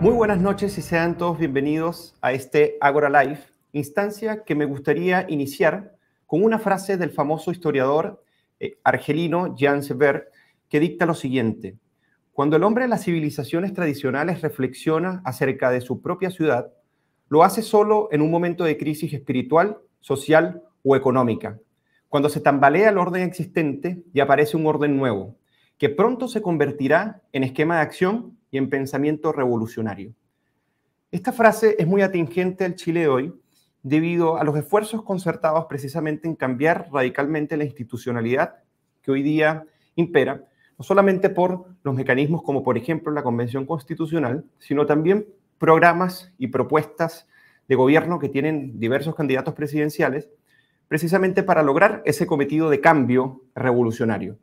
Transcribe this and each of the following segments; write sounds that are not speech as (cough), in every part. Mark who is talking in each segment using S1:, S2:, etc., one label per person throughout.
S1: Muy buenas noches y sean todos bienvenidos a este Agora Live, instancia que me gustaría iniciar con una frase del famoso historiador eh, argelino Jean Sever que dicta lo siguiente. Cuando el hombre de las civilizaciones tradicionales reflexiona acerca de su propia ciudad, lo hace solo en un momento de crisis espiritual, social o económica, cuando se tambalea el orden existente y aparece un orden nuevo, que pronto se convertirá en esquema de acción y en pensamiento revolucionario. Esta frase es muy atingente al Chile de hoy debido a los esfuerzos concertados precisamente en cambiar radicalmente la institucionalidad que hoy día impera, no solamente por los mecanismos como por ejemplo la Convención Constitucional, sino también programas y propuestas de gobierno que tienen diversos candidatos presidenciales, precisamente para lograr ese cometido de cambio revolucionario.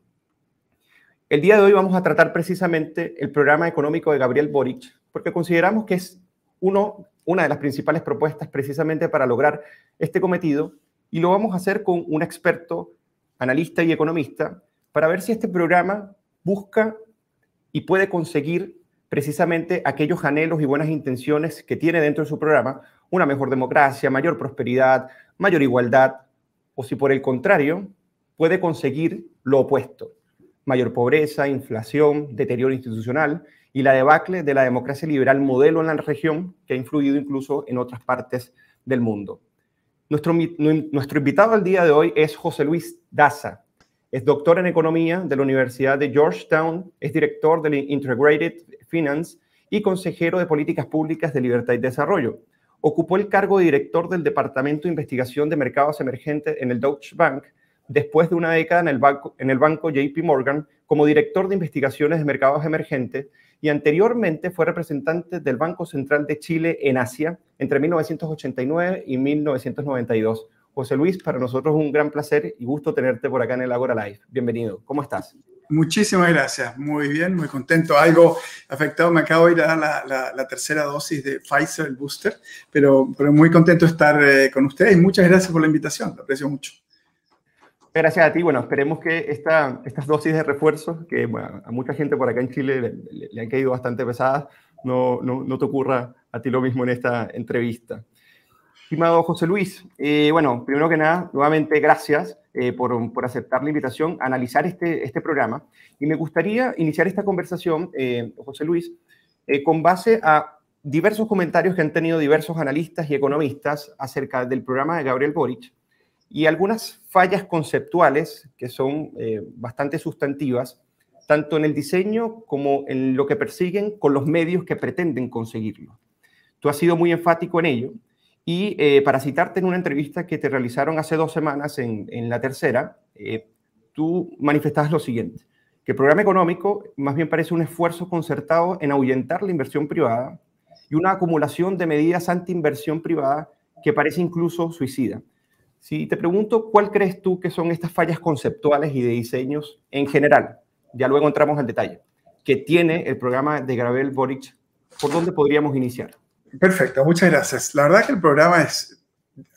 S1: El día de hoy vamos a tratar precisamente el programa económico de Gabriel Boric, porque consideramos que es una de las principales propuestas precisamente para lograr este cometido, y lo vamos a hacer con un experto, analista y economista, para ver si este programa busca y puede conseguir precisamente aquellos anhelos y buenas intenciones que tiene dentro de su programa, una mejor democracia, mayor prosperidad, mayor igualdad, o si por el contrario puede conseguir lo opuesto, mayor pobreza, inflación, deterioro institucional y la debacle de la democracia liberal modelo en la región que ha influido incluso en otras partes del mundo. Nuestro, nuestro invitado al día de hoy es José Luis Daza. Es doctor en economía de la Universidad de Georgetown, es director del Integrated Finance y consejero de políticas públicas de libertad y desarrollo. Ocupó el cargo de director del Departamento de Investigación de Mercados Emergentes en el Deutsche Bank después de una década en el banco, en el banco JP Morgan como director de investigaciones de mercados emergentes y anteriormente fue representante del Banco Central de Chile en Asia entre 1989 y 1992. José Luis, para nosotros es un gran placer y gusto tenerte por acá en el Agora Live. Bienvenido. ¿Cómo estás?
S2: Muchísimas gracias. Muy bien, muy contento. Algo afectado, me acabo de ir a dar la, tercera dosis de Pfizer, el booster, pero, pero muy contento de estar eh, con ustedes y muchas gracias por la invitación. Lo aprecio mucho.
S1: Gracias a ti. Bueno, esperemos que esta, estas dosis de refuerzo, que a mucha gente por acá en Chile le, han caído bastante pesadas, no, no, no, te ocurra a ti lo mismo en esta entrevista. Estimado José Luis, eh, bueno, primero que nada, nuevamente gracias eh, por, por, aceptar la invitación a analizar este, este programa. Y me gustaría iniciar esta conversación, eh, José Luis, con base a diversos comentarios que han tenido diversos analistas y economistas acerca del programa de Gabriel Boric y algunas fallas conceptuales que son eh, bastante sustantivas, tanto en el diseño como en lo que persiguen con los medios que pretenden conseguirlo. Tú has sido muy enfático en ello y eh, para citarte en una entrevista que te realizaron hace dos semanas en, la tercera, eh, tú manifestabas lo siguiente, que el programa económico más bien parece un esfuerzo concertado en ahuyentar la inversión privada y una acumulación de medidas anti-inversión privada que parece incluso suicida. Si te pregunto, ¿cuál crees tú que son estas fallas conceptuales y de diseños en general? Ya luego entramos al detalle. Que tiene el programa de Gravel Boric. ¿Por dónde podríamos iniciar?
S2: Perfecto, muchas gracias. La verdad que el programa es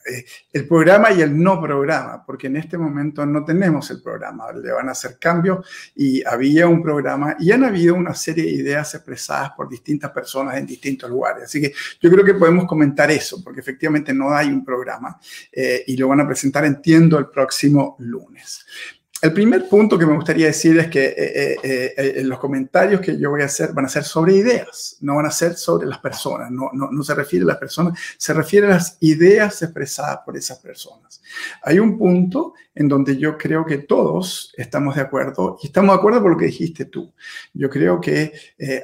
S2: eh, el programa y el no programa, porque en este momento no tenemos el programa, le van a hacer cambios y había un programa y han habido una serie de ideas expresadas por distintas personas en distintos lugares. Así que yo creo que podemos comentar eso, porque efectivamente no hay un programa eh, y lo van a presentar, entiendo, el próximo lunes. El primer punto que me gustaría decir es que eh, eh, eh, los comentarios que yo voy a hacer van a ser sobre ideas, no van a ser sobre las personas, no, no, no, se refiere a las personas, se refiere a las ideas expresadas por esas personas. Hay un punto en donde yo creo que todos estamos de acuerdo y estamos de acuerdo por lo que dijiste tú. Yo creo que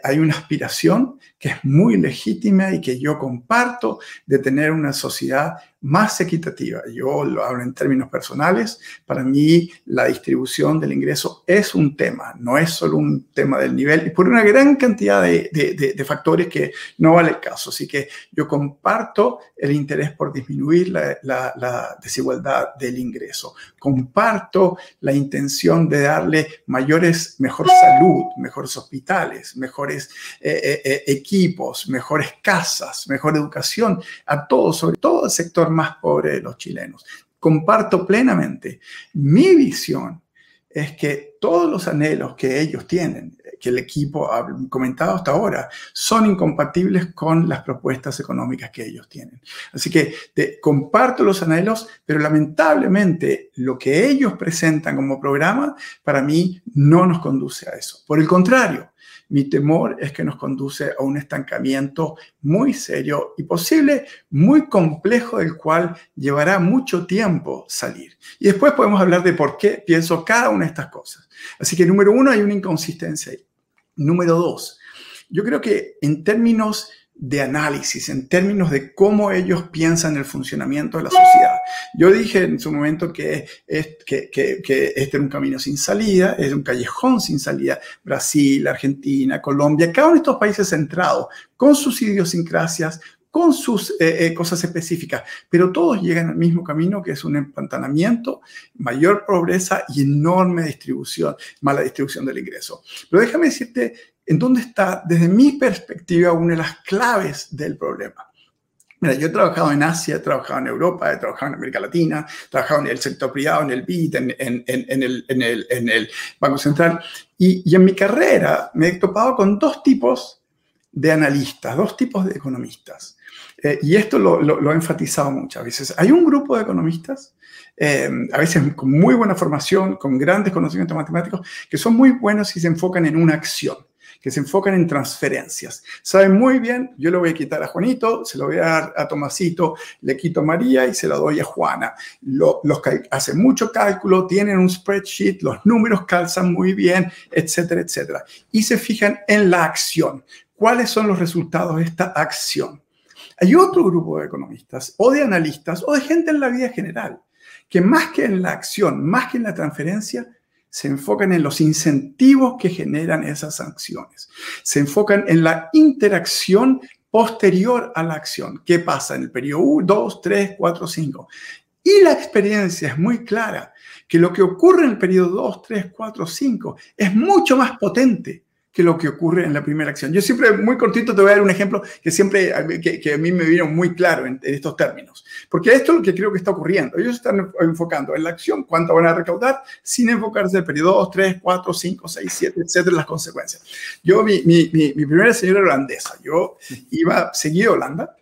S2: hay una aspiración que es muy legítima y que yo comparto de tener una sociedad más equitativa. Yo lo hablo en términos personales. Para mí, la distribución del ingreso es un tema, no es solo un tema del nivel, y por una gran cantidad de, de, factores que no vale el caso. Así que yo comparto el interés por disminuir la, la, desigualdad del ingreso. Comparto la intención de darle mayores, mejor salud, mejores hospitales, mejores eh, eh, eh, equipos, mejores casas, mejor educación a todos, sobre todo el sector más pobre de los chilenos. Comparto plenamente mi visión es que todos los anhelos que ellos tienen, que el equipo ha comentado hasta ahora, son incompatibles con las propuestas económicas que ellos tienen. Así que comparto los anhelos, pero lamentablemente lo que ellos presentan como programa, para mí, no nos conduce a eso. Por el contrario, mi temor es que nos conduce a un estancamiento muy serio y posible, muy complejo, del cual llevará mucho tiempo salir. Y después podemos hablar de por qué pienso cada una de estas cosas. Así que número uno, hay una inconsistencia. Número dos, yo creo que en términos de análisis, en términos de cómo ellos piensan el funcionamiento de la sociedad. Yo dije en su momento que, que, que, este era un camino sin salida, es un callejón sin salida. Brasil, Argentina, Colombia, cada uno de estos países centrados, con sus idiosincrasias, con sus eh, eh, cosas específicas, pero todos llegan al mismo camino que es un empantanamiento, mayor pobreza y enorme distribución, mala distribución del ingreso. Pero déjame decirte en dónde está, desde mi perspectiva, una de las claves del problema. Mira, yo he trabajado en Asia, he trabajado en Europa, he trabajado en América Latina, he trabajado en el sector privado, en el BID, en, el, Banco Central. Y, en mi carrera me he topado con dos tipos de analistas, dos tipos de economistas. Eh, y esto lo, lo, he enfatizado muchas veces. Hay un grupo de economistas, eh, a veces con muy buena formación, con grandes conocimientos matemáticos, que son muy buenos y se enfocan en una acción que se enfocan en transferencias. Saben muy bien, yo lo voy a quitar a Juanito, se lo voy a dar a Tomasito, le quito a María y se lo doy a Juana. los que hacen mucho cálculo, tienen un spreadsheet, los números calzan muy bien, etcétera, etcétera. Y se fijan en la acción. ¿Cuáles son los resultados de esta acción? Hay otro grupo de economistas o de analistas o de gente en la vida general que más que en la acción, más que en la transferencia, se enfocan en los incentivos que generan esas acciones. Se enfocan en la interacción posterior a la acción. ¿Qué pasa en el periodo 1, 2, 3, 4, 5? Y la experiencia es muy clara, que lo que ocurre en el periodo 2, 3, 4, 5 es mucho más potente que lo que ocurre en la primera acción. Yo siempre, muy cortito, te voy a dar un ejemplo que siempre, que, a mí me vino muy claro en, estos términos. Porque esto es lo que creo que está ocurriendo. Ellos están enfocando en la acción, cuánto van a recaudar, sin enfocarse en el periodo 2, 3, 4, 5, 6, 7, etcétera, las consecuencias. Yo, mi, mi, mi, primera señora holandesa, yo iba, seguí a Holanda,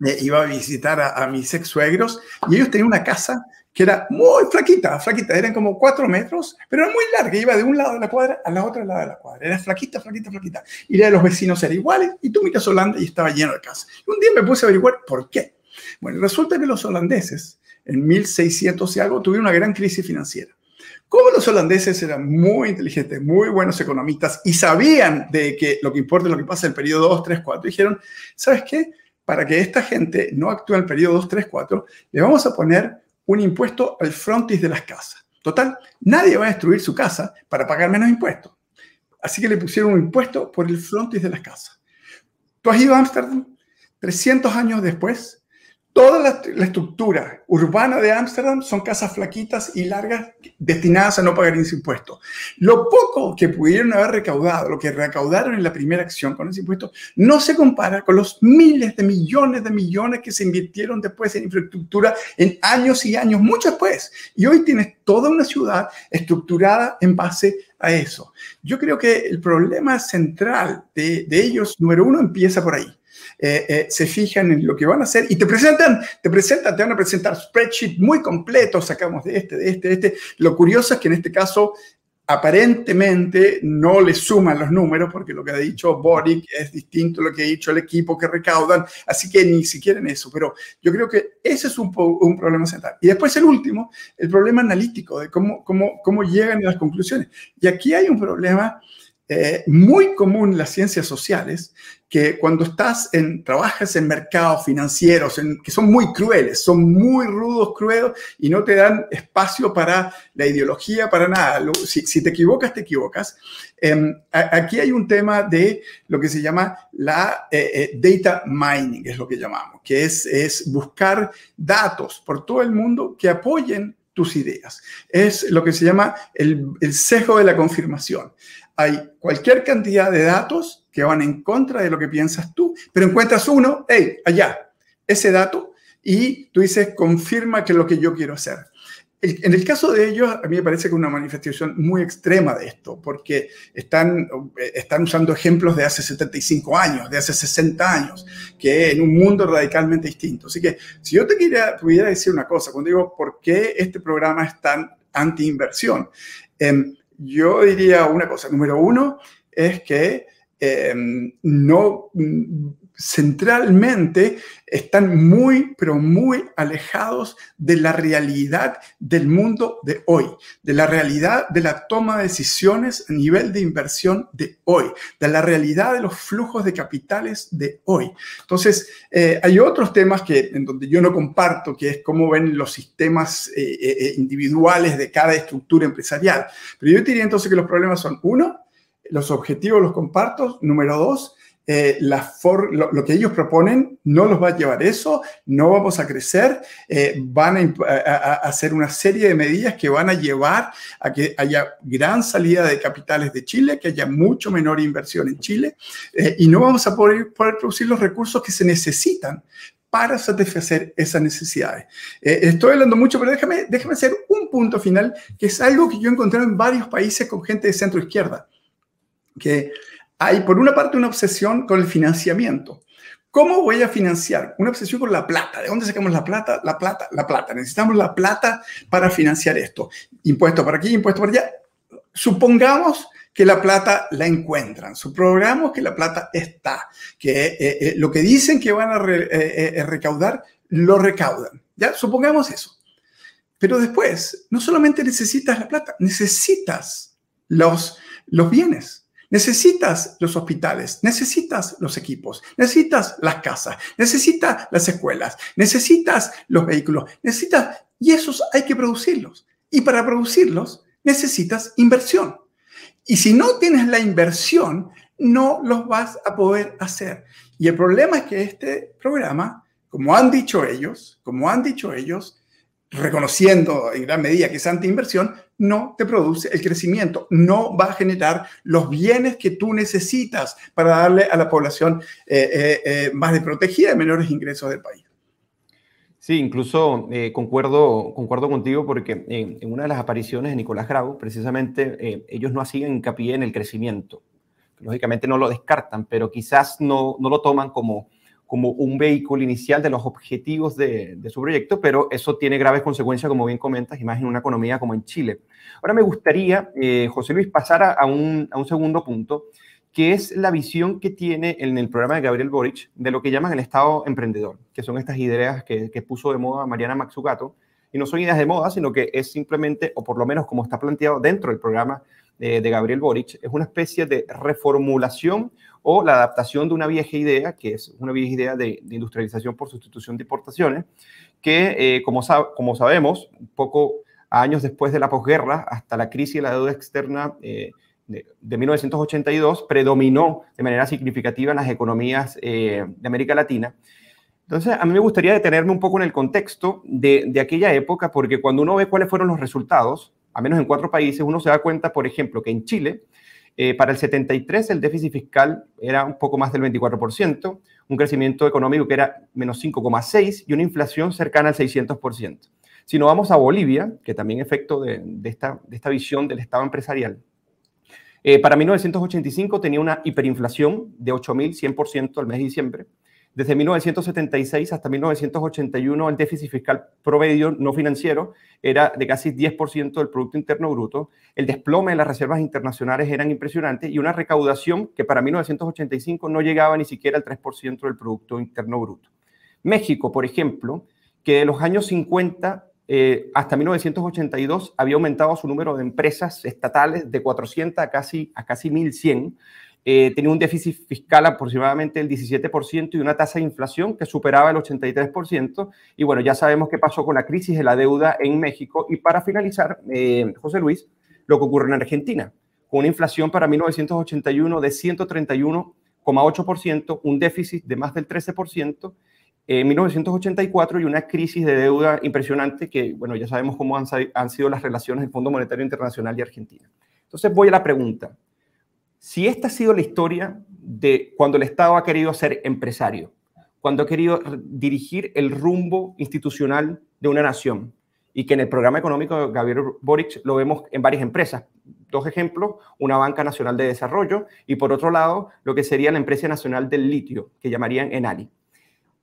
S2: iba a visitar a, a mis ex suegros y ellos tenían una casa que era muy flaquita, flaquita, eran como cuatro metros, pero era muy larga, iba de un lado de la cuadra a la otra lado de la cuadra, era flaquita, flaquita, flaquita. Y la de los vecinos era iguales, y tú miras Holanda y estaba lleno de casas. Y un día me puse a averiguar por qué. Bueno, resulta que los holandeses, en 1600 y algo, tuvieron una gran crisis financiera. Como los holandeses eran muy inteligentes, muy buenos economistas y sabían de que lo que importa es lo que pasa en el periodo 2, 3, 4, dijeron, ¿sabes qué? Para que esta gente no actúe en el periodo 2, 3, 4, le vamos a poner un impuesto al frontis de las casas. Total, nadie va a destruir su casa para pagar menos impuestos. Así que le pusieron un impuesto por el frontis de las casas. ¿Tú has ido a Ámsterdam? 300 años después, Toda la, estructura urbana de Ámsterdam son casas flaquitas y largas destinadas a no pagar ese impuesto. Lo poco que pudieron haber recaudado, lo que recaudaron en la primera acción con ese impuesto, no se compara con los miles de millones de millones que se invirtieron después en infraestructura en años y años, mucho después. Y hoy tienes toda una ciudad estructurada en base a eso. Yo creo que el problema central de ellos, número uno, empieza por ahí eh, eh, se fijan en lo que van a hacer y te presentan, te presentan, te van a presentar spreadsheet muy completos, sacamos de este, de este, de este. Lo curioso es que en este caso aparentemente no le suman los números porque lo que ha dicho Boric es distinto a lo que ha dicho el equipo que recaudan, así que ni siquiera en eso, pero yo creo que ese es un, un problema central. Y después el último, el problema analítico de cómo, cómo, cómo llegan a las conclusiones. Y aquí hay un problema eh, muy común en las ciencias sociales que cuando estás en, trabajas en mercados financieros en, que son muy crueles, son muy rudos, crueles y no te dan espacio para la ideología, para nada. si, te equivocas, te equivocas. Em, aquí hay un tema de lo que se llama la eh, eh, data mining, es lo que llamamos, que es, es buscar datos por todo el mundo que apoyen tus ideas. Es lo que se llama el, el sesgo de la confirmación hay cualquier cantidad de datos que van en contra de lo que piensas tú, pero encuentras uno, hey, allá, ese dato, y tú dices, confirma que es lo que yo quiero hacer. en el caso de ellos, a mí me parece que una manifestación muy extrema de esto, porque están, eh, están usando ejemplos de hace 75 años, de hace 60 años, que en un mundo radicalmente distinto. Así que si yo te quería, pudiera decir una cosa, cuando digo por qué este programa es tan anti-inversión, em, yo diría una cosa. Número uno es que em, no centralmente están muy, pero muy alejados de la realidad del mundo de hoy, de la realidad de la toma de decisiones a nivel de inversión de hoy, de la realidad de los flujos de capitales de hoy. Entonces, eh, hay otros temas que, en donde yo no comparto, que es cómo ven los sistemas eh, eh, individuales de cada estructura empresarial. Pero yo diría entonces que los problemas son, uno, los objetivos los comparto, número dos, eh, la lo, que ellos proponen no los va a llevar eso, no vamos a crecer, eh, van a, hacer una serie de medidas que van a llevar a que haya gran salida de capitales de Chile, que haya mucho menor inversión en Chile eh, y no vamos a poder, poder producir los recursos que se necesitan para satisfacer esas necesidades. estoy hablando mucho, pero déjame, déjame hacer un punto final, que es algo que yo he encontrado en varios países con gente de centro izquierda, que hay por una parte una obsesión con el financiamiento. ¿Cómo voy a financiar? Una obsesión con la plata. ¿De dónde sacamos la plata? La plata, la plata. Necesitamos la plata para financiar esto. Impuesto para aquí, impuesto para allá. Supongamos que la plata la encuentran. Supongamos que la plata está, que eh, eh, lo que dicen que van a eh, recaudar, lo recaudan. ¿Ya? Supongamos eso. Pero después, no solamente necesitas la plata, necesitas los, los bienes. Necesitas los hospitales, necesitas los equipos, necesitas las casas, necesitas las escuelas, necesitas los vehículos, necesitas, y esos hay que producirlos. Y para producirlos necesitas inversión. Y si no tienes la inversión, no los vas a poder hacer. Y el problema es que este programa, como han dicho ellos, como han dicho ellos, reconociendo en gran medida que es anti-inversión, no te produce el crecimiento, no va a generar los bienes que tú necesitas para darle a la población eh, eh, eh, más desprotegida y menores ingresos del país.
S1: Sí, incluso concuerdo, concuerdo contigo porque en, una de las apariciones de Nicolás Grau, precisamente ellos no hacían hincapié en el crecimiento. Lógicamente no lo descartan, pero quizás no, no lo toman como, como un vehículo inicial de los objetivos de, su proyecto, pero eso tiene graves consecuencias, como bien comentas, y más en una economía como en Chile. Ahora me gustaría, eh, José Luis, pasar a un, segundo punto, que es la visión que tiene en el programa de Gabriel Boric de lo que llaman el Estado emprendedor, que son estas ideas que, puso de moda Mariana Maxugato, y no son ideas de moda, sino que es simplemente, o por lo menos como está planteado dentro del programa de, de Gabriel Boric, es una especie de reformulación o la adaptación de una vieja idea, que es una vieja idea de, industrialización por sustitución de importaciones, que eh, como, como sabemos, poco años después de la posguerra, hasta la crisis de la deuda externa eh, de, 1982, predominó de manera significativa en las economías eh, de América Latina. Entonces, a mí me gustaría detenerme un poco en el contexto de, de, aquella época, porque cuando uno ve cuáles fueron los resultados, a menos en cuatro países, uno se da cuenta, por ejemplo, que en Chile eh, para el 73 el déficit fiscal era un poco más del 24%, un crecimiento económico que era menos 5,6 y una inflación cercana al 600%. Si nos vamos a Bolivia, que también efecto de, esta, de esta visión del Estado empresarial, eh, para 1985 tenía una hiperinflación de 8.100% al mes de diciembre, desde 1976 hasta 1981, el déficit fiscal promedio no financiero era de casi 10% del Producto Interno Bruto. El desplome de las reservas internacionales eran impresionantes y una recaudación que para 1985 no llegaba ni siquiera al 3% del Producto Interno Bruto. México, por ejemplo, que de los años 50 eh, hasta 1982 había aumentado su número de empresas estatales de 400 a casi, a casi 1.100 eh, tenía un déficit fiscal aproximadamente del 17% y una tasa de inflación que superaba el 83%. Y bueno, ya sabemos qué pasó con la crisis de la deuda en México. Y para finalizar, eh, José Luis, lo que ocurre en Argentina, con una inflación para 1981 de 131,8%, un déficit de más del 13%, en 1984 y una crisis de deuda impresionante que, bueno, ya sabemos cómo han, han sido las relaciones del Fondo Monetario Internacional y Argentina. Entonces voy a la pregunta. Si esta ha sido la historia de cuando el Estado ha querido ser empresario, cuando ha querido dirigir el rumbo institucional de una nación, y que en el programa económico de Gabriel Boric lo vemos en varias empresas. Dos ejemplos, una banca nacional de desarrollo y por otro lado lo que sería la empresa nacional del litio, que llamarían Enali.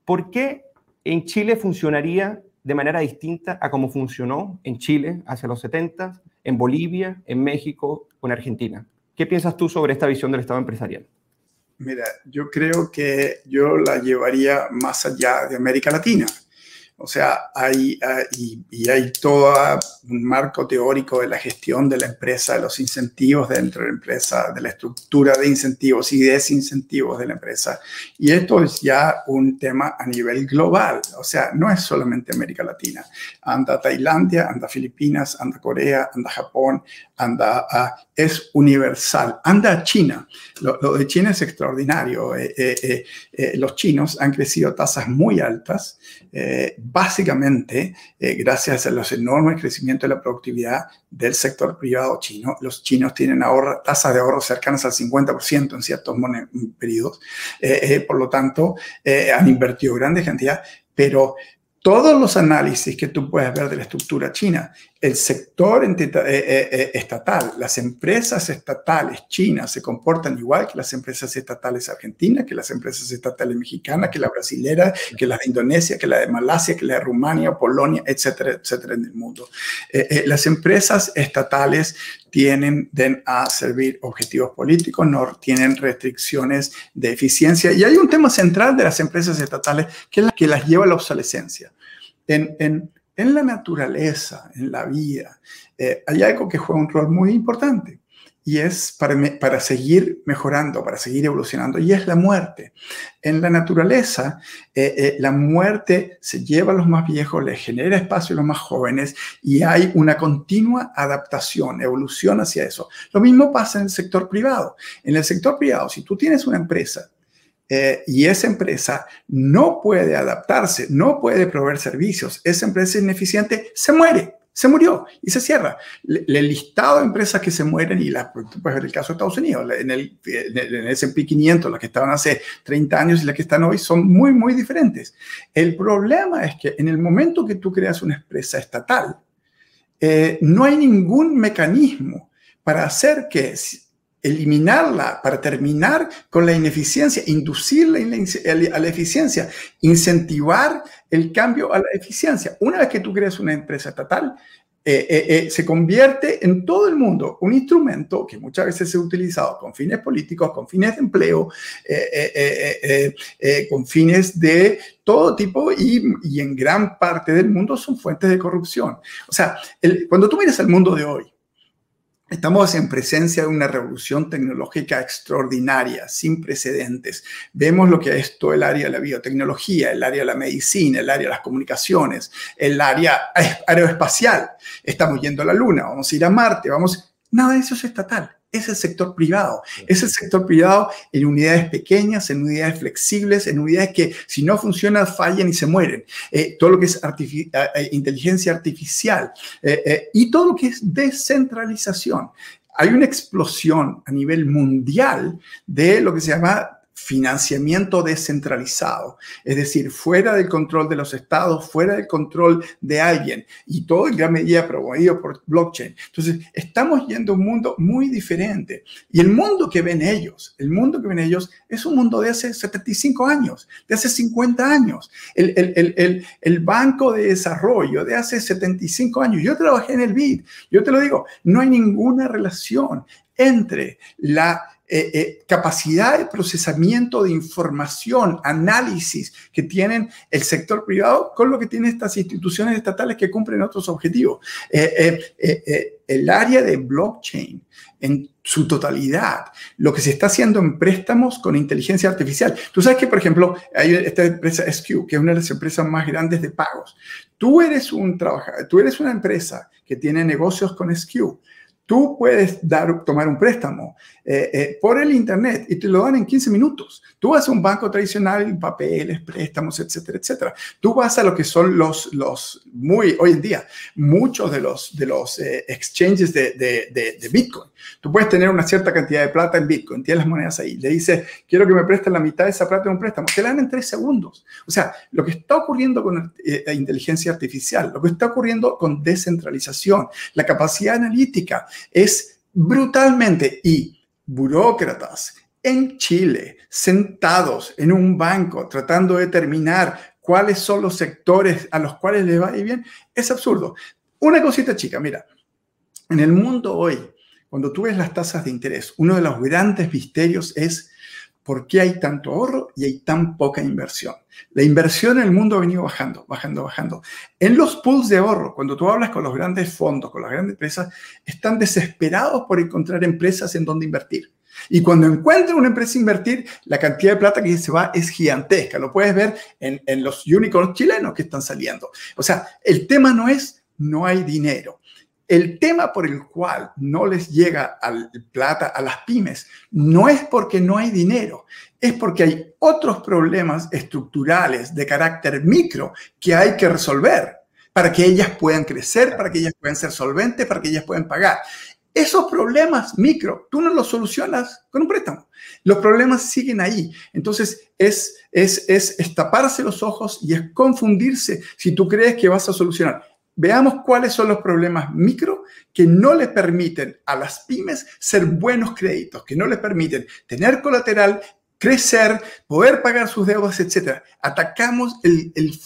S1: ¿Por qué en Chile funcionaría de manera distinta a cómo funcionó en Chile hacia los 70, en Bolivia, en México o en Argentina? ¿Qué piensas tú sobre esta visión del Estado empresarial?
S2: Mira, yo creo que yo la llevaría más allá de América Latina. O sea, hay, y, hay todo un marco teórico de la gestión de la empresa, de los incentivos dentro de la empresa, de la estructura de incentivos y desincentivos de la empresa. Y esto es ya un tema a nivel global. O sea, no es solamente América Latina. Anda Tailandia, anda Filipinas, anda Corea, anda Japón, anda a, es universal. Anda China. Lo, de China es extraordinario. Eh, eh, eh, los chinos han crecido tasas muy altas, básicamente gracias a los enormes crecimientos de la productividad del sector privado chino. Los chinos tienen ahorro, tasas de ahorro cercanas al 50% en ciertos periodos. por lo tanto, han invertido grandes cantidades, pero todos los análisis que tú puedes ver de la estructura china, el sector eh, eh, eh, estatal, las empresas estatales chinas se comportan igual que las empresas estatales argentinas, que las empresas estatales mexicanas, que la brasilera, que la de Indonesia, que la de Malasia, que la de Rumania, Polonia, etcétera, etcétera en el mundo. las empresas estatales tienen a servir objetivos políticos, no tienen restricciones de eficiencia. Y hay un tema central de las empresas estatales que es la que las lleva a la obsolescencia. En, en, en la naturaleza, en la vida, eh, hay algo que juega un rol muy importante y es para, para, seguir mejorando, para seguir evolucionando, y es la muerte. En la naturaleza, eh, eh, la muerte se lleva a los más viejos, le genera espacio a los más jóvenes y hay una continua adaptación, evolución hacia eso. Lo mismo pasa en el sector privado. En el sector privado, si tú tienes una empresa eh, y esa empresa no puede adaptarse, no puede proveer servicios, esa empresa es ineficiente, se muere, se murió y se cierra. El listado de empresas que se mueren, y puedes ver el caso de Estados Unidos, en el, en S&P 500, las que estaban hace 30 años y las que están hoy son muy, muy diferentes. El problema es que en el momento que tú creas una empresa estatal, eh, no hay ningún mecanismo para hacer que eliminarla para terminar con la ineficiencia, inducirla a la eficiencia, incentivar el cambio a la eficiencia. Una vez que tú creas una empresa estatal, eh, eh, eh, se convierte en todo el mundo un instrumento que muchas veces se ha utilizado con fines políticos, con fines de empleo, con fines de todo tipo y, en gran parte del mundo son fuentes de corrupción. O sea, cuando tú miras el mundo de hoy, Estamos en presencia de una revolución tecnológica extraordinaria, sin precedentes. Vemos lo que es todo el área de la biotecnología, el área de la medicina, el área de las comunicaciones, el área aeroespacial. Estamos yendo a la Luna, vamos a ir a Marte, vamos... Nada de eso es estatal es el sector privado. Es el sector privado en unidades pequeñas, en unidades flexibles, en unidades que si no funcionan fallan y se mueren. Eh, todo lo que es inteligencia artificial eh, y todo lo que es descentralización. Hay una explosión a nivel mundial de lo que se llama financiamiento descentralizado, es decir, fuera del control de los estados, fuera del control de alguien, y todo en gran medida promovido por blockchain. Entonces, estamos yendo a un mundo muy diferente. Y el mundo que ven ellos, el mundo que ven ellos es un mundo de hace 75 años, de hace 50 años. El, el, el, el Banco de Desarrollo de hace 75 años. Yo trabajé en el BID, yo te lo digo, no hay ninguna relación entre la eh, eh, capacidad de procesamiento de información, análisis que tienen el sector privado con lo que tienen estas instituciones estatales que cumplen otros objetivos. Eh, el área de blockchain en su totalidad, lo que se está haciendo en préstamos con inteligencia artificial. Tú sabes que, por ejemplo, hay esta empresa SQ, que es una de las empresas más grandes de pagos. Tú eres un trabajador, tú eres una empresa que tiene negocios con SQ Tú puedes dar, tomar un préstamo eh, eh, por el Internet y te lo dan en 15 minutos. Tú vas a un banco tradicional, papeles, préstamos, etcétera, etcétera. Tú vas a lo que son los, los muy, hoy en día, muchos de los, de los eh, exchanges de, de, de, Bitcoin. Tú puedes tener una cierta cantidad de plata en Bitcoin, tienes las monedas ahí, le dices, quiero que me presten la mitad de esa plata en un préstamo, te la dan en tres segundos. O sea, lo que está ocurriendo con la inteligencia artificial, lo que está ocurriendo con descentralización, la capacidad analítica, es brutalmente y burócratas en Chile sentados en un banco tratando de determinar cuáles son los sectores a los cuales le va bien, es absurdo. Una cosita chica, mira, en el mundo hoy, cuando tú ves las tasas de interés, uno de los grandes misterios es ¿Por qué hay tanto ahorro y hay tan poca inversión? La inversión en el mundo ha venido bajando, bajando, bajando. En los pools de ahorro, cuando tú hablas con los grandes fondos, con las grandes empresas, están desesperados por encontrar empresas en donde invertir. Y cuando encuentran una empresa a invertir, la cantidad de plata que se va es gigantesca. Lo puedes ver en, en los unicorns chilenos que están saliendo. O sea, el tema no es no hay dinero. El tema por el cual no les llega al plata a las pymes no es porque no hay dinero, es porque hay otros problemas estructurales de carácter micro que hay que resolver para que ellas puedan crecer, para que ellas puedan ser solventes, para que ellas puedan pagar. Esos problemas micro, tú no los solucionas con un préstamo. Los problemas siguen ahí. Entonces, es, es, es taparse los ojos y es confundirse si tú crees que vas a solucionar Veamos cuáles son los problemas micro que no le permiten a las pymes ser buenos créditos, que no les permiten tener colateral, crecer, poder pagar sus deudas, etc. Atacamos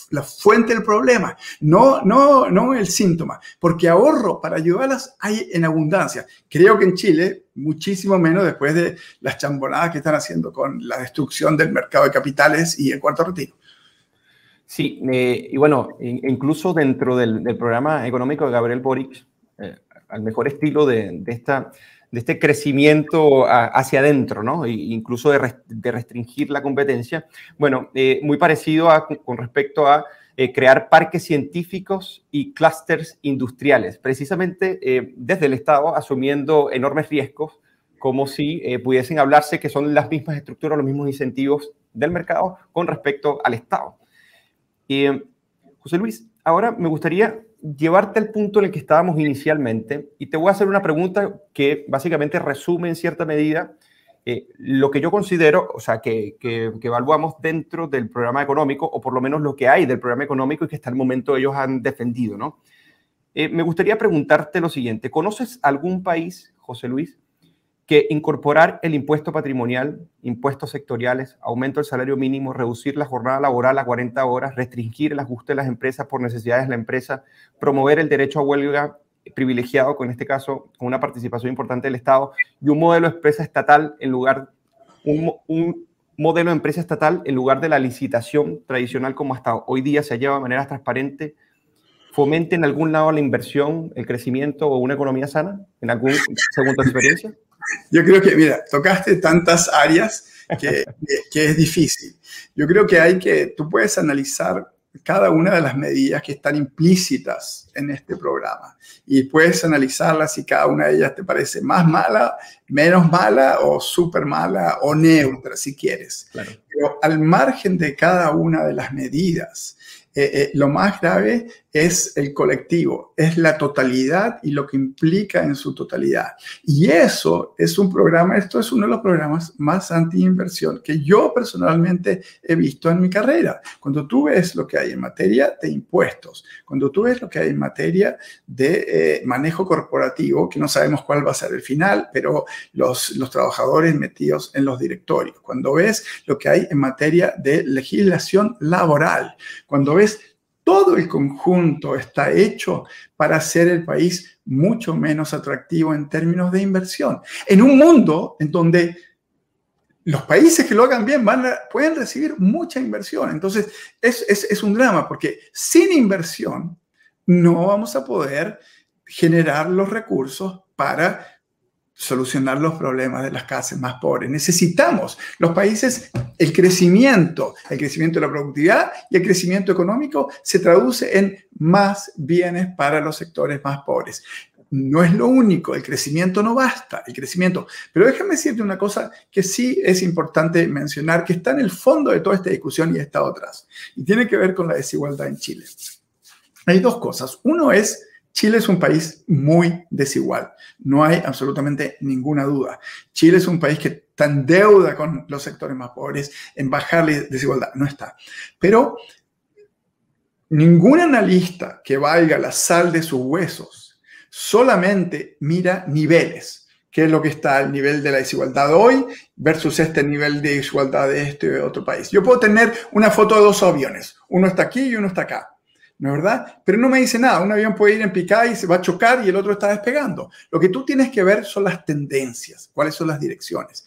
S2: la fuente del problema, no, no, no el síntoma, porque ahorro para ayudarlas hay en abundancia. Creo que en Chile, muchísimo menos después de las chambonadas que están haciendo con la destrucción del mercado de capitales y el cuarto retiro.
S1: Sí, eh, y bueno, incluso dentro del, programa económico de Gabriel Boric, eh, al mejor estilo de, este crecimiento hacia adentro, ¿no? E incluso de, restringir la competencia, bueno, eh, muy parecido con respecto a crear parques científicos y clústeres industriales, precisamente desde el Estado asumiendo enormes riesgos, como si pudiesen hablarse que son las mismas estructuras, los mismos incentivos del mercado con respecto al Estado. Eh, José Luis, ahora me gustaría llevarte al punto en el que estábamos inicialmente y te voy a hacer una pregunta que básicamente resume en cierta medida eh, lo que yo considero, o sea, que, que, evaluamos dentro del programa económico, o por lo menos lo que hay del programa económico y que hasta el momento ellos han defendido, ¿no? Eh, me gustaría preguntarte lo siguiente, ¿conoces algún país, José Luis, que incorporar el impuesto patrimonial, impuestos sectoriales, aumento del salario mínimo, reducir la jornada laboral a 40 horas, restringir el ajuste de las empresas por necesidades de la empresa, promover el derecho a huelga privilegiado, con este caso, con una participación importante del Estado, y un modelo de empresa estatal en lugar, un, modelo de empresa estatal en lugar de la licitación tradicional como hasta hoy día se lleva de manera transparente, fomente en algún lado la inversión, el crecimiento o una economía sana, en algún, según experiencia?
S2: Yo creo que, mira, tocaste tantas áreas que, que, es difícil. Yo creo que hay que, tú puedes analizar cada una de las medidas que están implícitas en este programa y puedes analizarlas si cada una de ellas te parece más mala, menos mala o súper mala o neutra, si quieres. Pero al margen de cada una de las medidas, eh, eh, lo más grave es el colectivo, es la totalidad y lo que implica en su totalidad. Y eso es un programa, esto es uno de los programas más anti-inversión que yo personalmente he visto en mi carrera. Cuando tú ves lo que hay en materia de impuestos, cuando tú ves lo que hay en materia de eh, manejo corporativo, que no sabemos cuál va a ser el final, pero los, los trabajadores metidos en los directorios, cuando ves lo que hay en materia de legislación laboral, cuando ves todo el conjunto está hecho para hacer el país mucho menos atractivo en términos de inversión. En un mundo en donde los países que lo hagan bien van pueden recibir mucha inversión. Entonces, es, es un drama porque sin inversión no vamos a poder generar los recursos para solucionar los problemas de las clases más pobres. Necesitamos los países, el crecimiento, el crecimiento de la productividad y el crecimiento económico se traduce en más bienes para los sectores más pobres. no es lo único, el crecimiento no basta, el crecimiento. Pero déjame decirte una cosa que sí es importante mencionar, que está en el fondo de toda esta discusión y está atrás, y tiene que ver con la desigualdad en Chile. Hay dos cosas. Uno es, Chile es un país muy desigual, no hay absolutamente ninguna duda. Chile es un país que está en deuda con los sectores más pobres, en bajarle desigualdad, no está. Pero ningún analista que valga la sal de sus huesos solamente mira niveles, que es lo que está al nivel de la desigualdad hoy versus este nivel de desigualdad de este otro país. Yo puedo tener una foto de dos aviones, uno está aquí y uno está acá. ¿No es verdad? Pero no me dice nada. Un avión puede ir en picada y se va a chocar y el otro está despegando. Lo que tú tienes que ver son las tendencias, cuáles son las direcciones.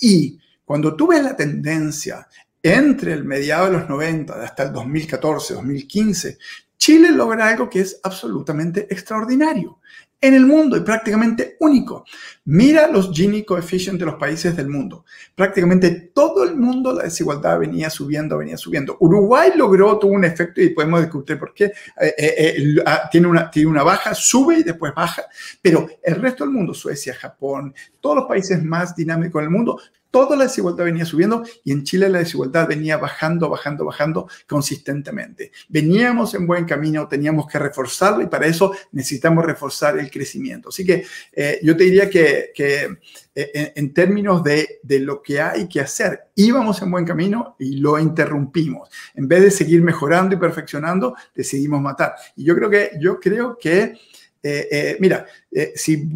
S2: Y cuando tú ves la tendencia entre el mediado de los 90 hasta el 2014, 2015, Chile logra algo que es absolutamente extraordinario en el mundo y prácticamente único. Mira los Gini coefficients de los países del mundo. Prácticamente todo el mundo la desigualdad venía subiendo, venía subiendo. Uruguay logró, tuvo un efecto y podemos discutir por qué. Eh, eh, eh, ah, tiene, una, tiene una baja, sube y después baja. Pero el resto del mundo, Suecia, Japón, todos los países más dinámicos del mundo, toda la desigualdad venía subiendo y en Chile la desigualdad venía bajando, bajando, bajando consistentemente. Veníamos en buen camino, teníamos que reforzarlo y para eso necesitamos reforzar el crecimiento. Así que eh, yo te diría que, eh, en, términos de, de, lo que hay que hacer, íbamos en buen camino y lo interrumpimos. En vez de seguir mejorando y perfeccionando, decidimos matar. Y yo creo que, yo creo que eh, eh, mira, eh, si,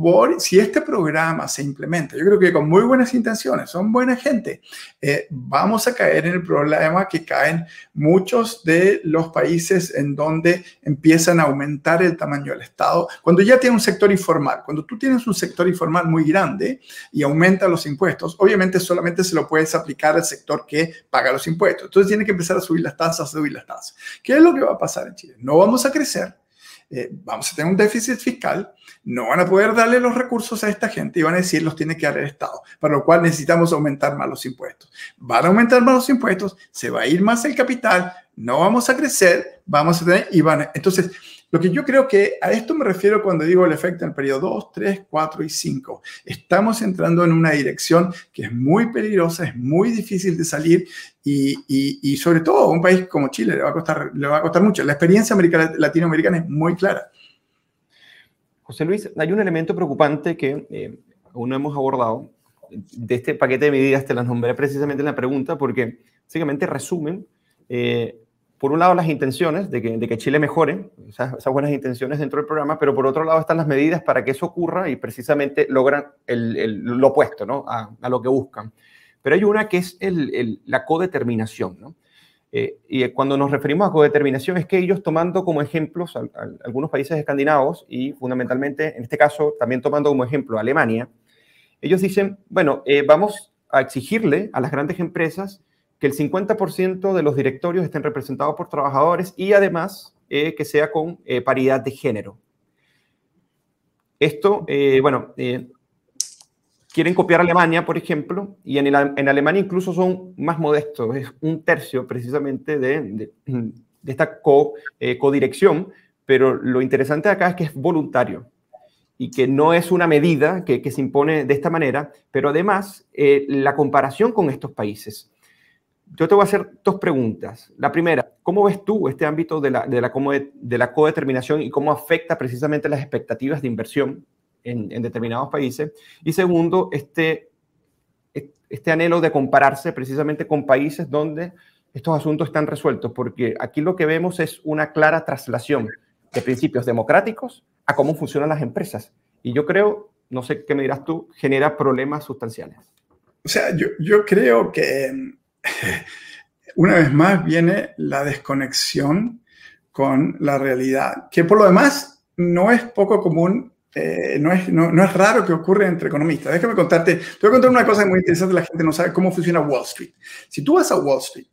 S2: este programa se implementa, yo creo que con muy buenas intenciones, son buena gente, vamos a caer en el problema que caen muchos de los países en donde empiezan a aumentar el tamaño del Estado, cuando ya tiene un sector informal, cuando tú tienes un sector informal muy grande y aumenta los impuestos, obviamente solamente se lo puedes aplicar al sector que paga los impuestos. Entonces tiene que empezar a subir las tasas, a subir las tasas. ¿Qué es lo que va a pasar en Chile? No vamos a crecer eh, vamos a tener un déficit fiscal, no van a poder darle los recursos a esta gente y van a decir los tiene que dar el Estado, para lo cual necesitamos aumentar más los impuestos. Van a aumentar más los impuestos, se va a ir más el capital, no vamos a crecer, vamos a tener, y van a, entonces, lo que yo creo que a esto me refiero cuando digo el efecto en el periodo 2, 3, 4 y 5. Estamos entrando en una dirección que es muy peligrosa, es muy difícil de salir y, y, sobre todo un país como Chile le va, a costar, le va a costar mucho. La experiencia latinoamericana es muy clara.
S1: José Luis, hay un elemento preocupante que eh, aún no hemos abordado. De este paquete de medidas te las nombré precisamente en la pregunta porque básicamente resumen eh, por un lado las intenciones de que, Chile mejore, esas, buenas intenciones dentro del programa, pero por otro lado están las medidas para que eso ocurra y precisamente logran lo opuesto ¿no? a, lo que buscan. Pero hay una que es la codeterminación. ¿no? Eh, y cuando nos referimos a codeterminación es que ellos tomando como ejemplos algunos países escandinavos y fundamentalmente en este caso también tomando como ejemplo a Alemania, ellos dicen, bueno, eh, vamos a exigirle a las grandes empresas que el 50% de los directorios estén representados por trabajadores y además eh, que sea con eh, paridad de género. Esto, eh, bueno, quieren copiar Alemania, por ejemplo, y en, Alemania incluso son más modestos, es un tercio precisamente de, esta co, codirección, pero lo interesante acá es que es voluntario y que no es una medida que se impone de esta manera, pero además la comparación con estos países yo te voy a hacer dos preguntas. La primera, ¿cómo ves tú este ámbito de la, de la, de la codeterminación y cómo afecta precisamente las expectativas de inversión en, en determinados países? Y segundo, este, este anhelo de compararse precisamente con países donde estos asuntos están resueltos, porque aquí lo que vemos es una clara traslación de principios democráticos a cómo funcionan las empresas. Y yo creo, no sé qué me dirás tú, genera problemas sustanciales.
S2: O sea, yo, yo creo que (laughs) una vez más viene la desconexión con la realidad, que por lo demás no es poco común, eh, no, es, no, es raro que ocurra entre economistas. Déjame contarte, te voy a contar una cosa muy interesante, la gente no sabe cómo funciona Wall Street. Si tú vas a Wall Street,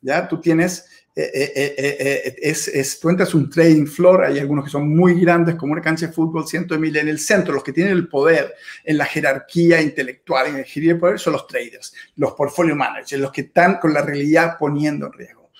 S2: ya tú tienes eh, eh, eh, es, es, tú entras un trading floor, hay algunos que son muy grandes, como una cancha de fútbol, cientos de mil en el centro, los que tienen el poder en la jerarquía intelectual, en el jerarquía de poder, son los traders, los portfolio managers, los que están con la realidad poniendo en riesgo.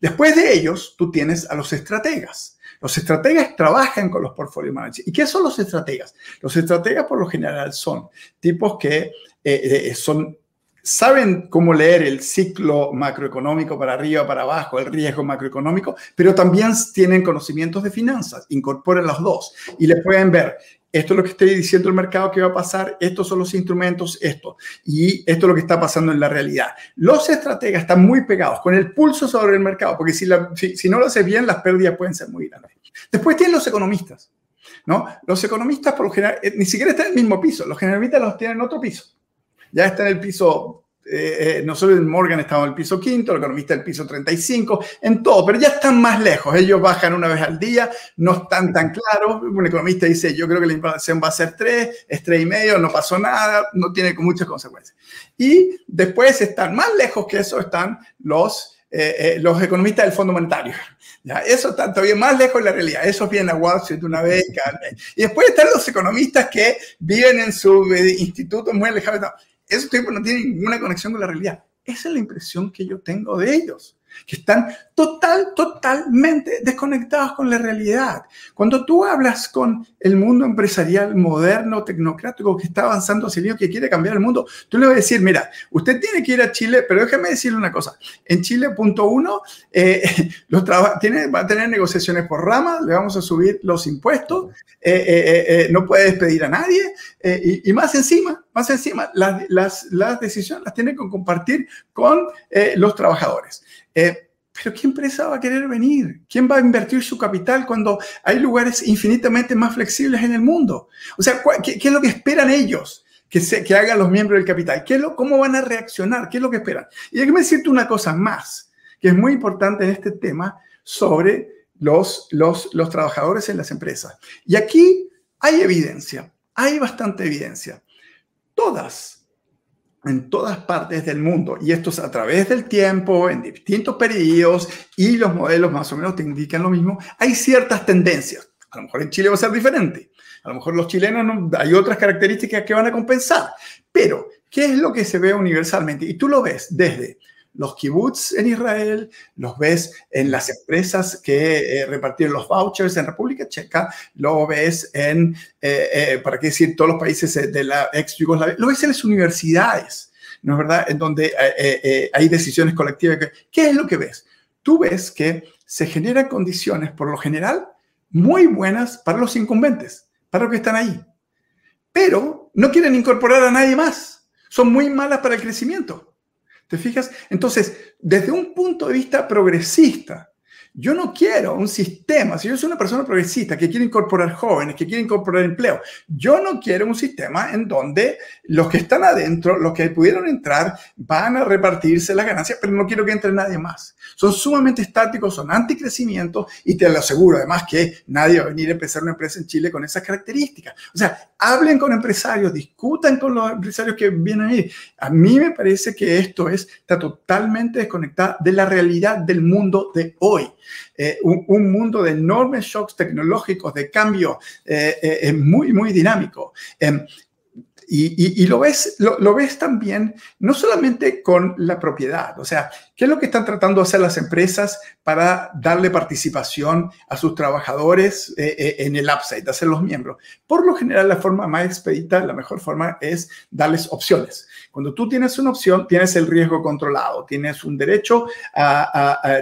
S2: después de ellos, tú tienes a los estrategas. Los estrategas trabajan con los portfolio managers. ¿Y qué son los estrategas? Los estrategas por lo general son tipos que eh, eh, son saben cómo leer el ciclo macroeconómico para arriba, para abajo, el riesgo macroeconómico, pero también tienen conocimientos de finanzas, incorporan los dos y le pueden ver esto es lo que estoy diciendo el mercado que va a pasar, estos son los instrumentos, esto, y esto es lo que está pasando en la realidad. Los estrategas están muy pegados con el pulso sobre el mercado, porque si, si, no lo hace bien, las pérdidas pueden ser muy grandes. Después tienen los economistas, ¿no? Los economistas, por lo general, eh, ni siquiera están en el mismo piso, los generalistas los tienen en otro piso. Ya está en el piso eh, eh, nosotros en Morgan estamos en el piso quinto, el economista el piso 35, en todo, pero ya están más lejos. Ellos bajan una vez al día, no están tan claros. Un economista dice, yo creo que la inflación va a ser 3, es 3,5, no pasó nada, no tiene muchas consecuencias. Y después están más lejos que eso, están los, eh, los economistas del Fondo Monetario. ¿Ya? Eso está todavía más lejos de la realidad. Eso viene a Wall Street una vez Y después están los economistas que viven en su instituto muy alejados esos tipos no tienen ninguna conexión con la realidad. Esa es la impresión que yo tengo de ellos que están total, totalmente desconectados con la realidad. Cuando tú hablas con el mundo empresarial moderno, tecnocrático, que está avanzando hacia el que quiere cambiar el mundo, tú le vas a decir, mira, usted tiene que ir a Chile, pero déjame decirle una cosa. En Chile, punto uno, eh, (laughs) los tiene, va a tener negociaciones por ramas, le vamos a subir los impuestos, eh, eh, no puede despedir a nadie, y, más encima, más encima, las, las, las decisiones las tiene que compartir con los trabajadores. Eh, pero ¿qué empresa va a querer venir? ¿Quién va a invertir su capital cuando hay lugares infinitamente más flexibles en el mundo? O sea, ¿qué, es lo que esperan ellos que, se, que hagan los miembros del capital? ¿Qué es lo, ¿Cómo van a reaccionar? ¿Qué es lo que esperan? Y déjame decirte una cosa más, que es muy importante en este tema sobre los, los, los trabajadores en las empresas. Y aquí hay evidencia, hay bastante evidencia. Todas en todas partes del mundo. Y esto es a través del tiempo, en distintos periodos, y los modelos más o menos te indican lo mismo. Hay ciertas tendencias. A lo mejor en Chile va a ser diferente. A lo mejor los chilenos no, hay otras características que van a compensar. Pero, ¿qué es lo que se ve universalmente? Y tú lo ves desde los kibbutz en Israel, los ves en las empresas que eh, repartieron los vouchers en República Checa, lo ves en, eh, eh, para qué decir, todos los países de la ex Yugoslavia, lo ves en las universidades, ¿no es verdad? En donde hay decisiones colectivas. ¿Qué es lo que ves? Tú ves que se generan condiciones, por lo general, muy buenas para los incumbentes, para los que están ahí. Pero no quieren incorporar a nadie más. Son muy malas para el crecimiento. ¿Te fijas? Entonces, desde un punto de vista progresista, yo no quiero un sistema, si yo soy una persona progresista que quiere incorporar jóvenes, que quiere incorporar empleo, yo no quiero un sistema en donde los que están adentro, los que pudieron entrar, van a repartirse las ganancias, pero no quiero que entre nadie más. Son sumamente estáticos, son anticrecimiento y te lo aseguro además que nadie va a venir a empezar una empresa en Chile con esas características. O sea, hablen con empresarios, discutan con los empresarios que vienen ahí. A mí me parece que esto es, está totalmente desconectado de la realidad del mundo de hoy. Eh, un, mundo de enormes shocks tecnológicos, de cambio eh, eh, muy, muy dinámico. Y, lo, ves, lo, ves también no solamente con la propiedad, o sea, ¿qué es lo que están tratando de hacer las empresas para darle participación a sus trabajadores en el upside, hacerlos miembros? Por lo general, la forma más expedita, la mejor forma es darles opciones. Cuando tú tienes una opción, tienes el riesgo controlado, tienes un derecho,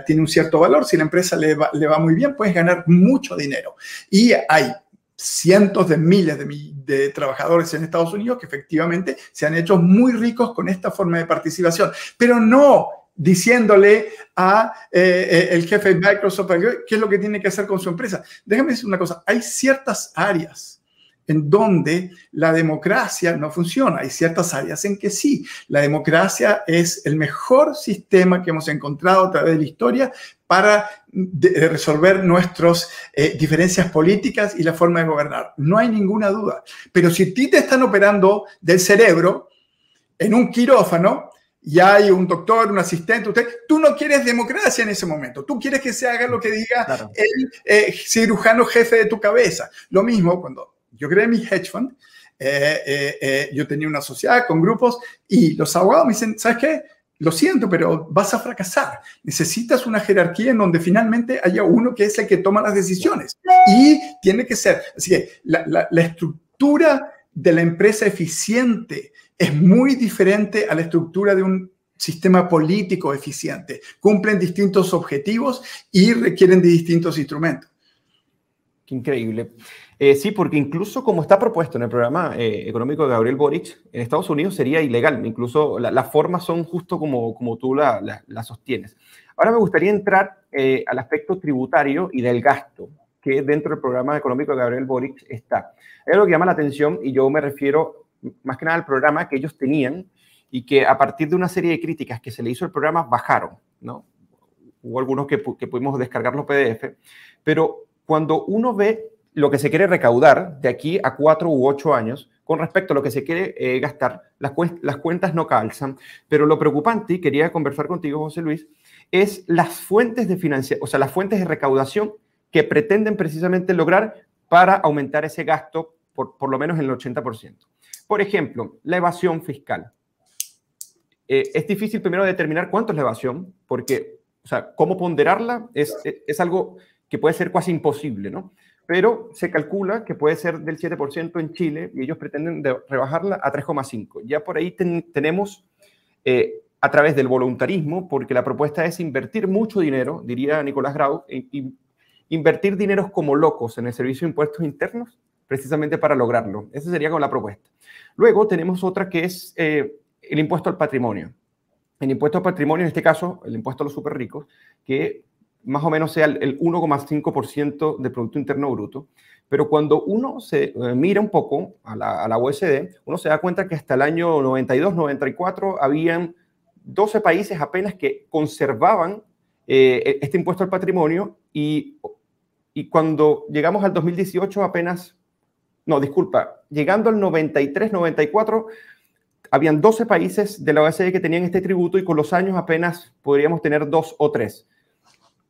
S2: tiene un cierto valor. Si la empresa le va, le va muy bien, puedes ganar mucho dinero. Y hay cientos de miles de, trabajadores en Estados Unidos que efectivamente se han hecho muy ricos con esta forma de participación, pero no diciéndole a eh, eh, el jefe de Microsoft qué es lo que tiene que hacer con su empresa. Déjame decir una cosa, hay ciertas áreas en donde la democracia no funciona. Hay ciertas áreas en que sí. La democracia es el mejor sistema que hemos encontrado a través de la historia para resolver nuestras eh, diferencias políticas y la forma de gobernar. No hay ninguna duda. Pero si a ti te están operando del cerebro en un quirófano, y hay un doctor, un asistente, usted, tú no quieres democracia en ese momento, tú quieres que se haga lo que diga el eh, cirujano jefe de tu cabeza. Lo mismo cuando yo creé mi hedge fund, eh, eh, eh, yo tenía una sociedad con grupos y los abogados me dicen, ¿sabes qué? lo siento, pero vas a fracasar. Necesitas una jerarquía en donde finalmente haya uno que es el que toma las decisiones. Y tiene que ser, así que la, estructura de la empresa eficiente es muy diferente a la estructura de un sistema político eficiente. Cumplen distintos objetivos y requieren de distintos instrumentos.
S1: Qué increíble. Eh, sí, porque incluso como está propuesto en el programa eh, económico de Gabriel Boric, en Estados Unidos sería ilegal. Incluso las formas son justo como, como tú la, sostienes. Ahora me gustaría entrar eh, al aspecto tributario y del gasto, que dentro del programa económico de Gabriel Boric está. Es algo que llama la atención y yo me refiero más que nada al programa que ellos tenían y que a partir de una serie de críticas que se le hizo al programa bajaron, ¿no? Hubo algunos que, que pudimos descargar los PDF, pero cuando uno ve lo que se quiere recaudar de aquí a cuatro u ocho años con respecto a lo que se quiere eh, gastar, las, cuentas no calzan. Pero lo preocupante, y quería conversar contigo, José Luis, es las fuentes de financiación, o sea, las fuentes de recaudación que pretenden precisamente lograr para aumentar ese gasto por, por lo menos en el 80%. Por ejemplo, la evasión fiscal. Eh, es difícil primero determinar cuánto es la evasión, porque, o sea, cómo ponderarla es, es algo que puede ser casi imposible, ¿no? Pero se calcula que puede ser del 7% en Chile y ellos pretenden rebajarla a 3,5%. Ya por ahí tenemos eh, a través del voluntarismo, porque la propuesta es invertir mucho dinero, diría Nicolás Grau, invertir dineros como locos en el servicio de impuestos internos, precisamente para lograrlo. Esa sería como la propuesta. Luego tenemos otra que es eh, el impuesto al patrimonio. El impuesto al patrimonio, en este caso, el impuesto a los super ricos, que más o menos sea el 1,5% del Producto Interno Bruto. Pero cuando uno se eh, mira un poco a la, a OSD, uno se da cuenta que hasta el año 92, 94 habían 12 países apenas que conservaban eh, e-, este impuesto al patrimonio y, y cuando llegamos al 2018 apenas, no, disculpa, llegando al 93, 94, habían 12 países de la OSD que tenían este tributo y con los años apenas podríamos tener dos o tres.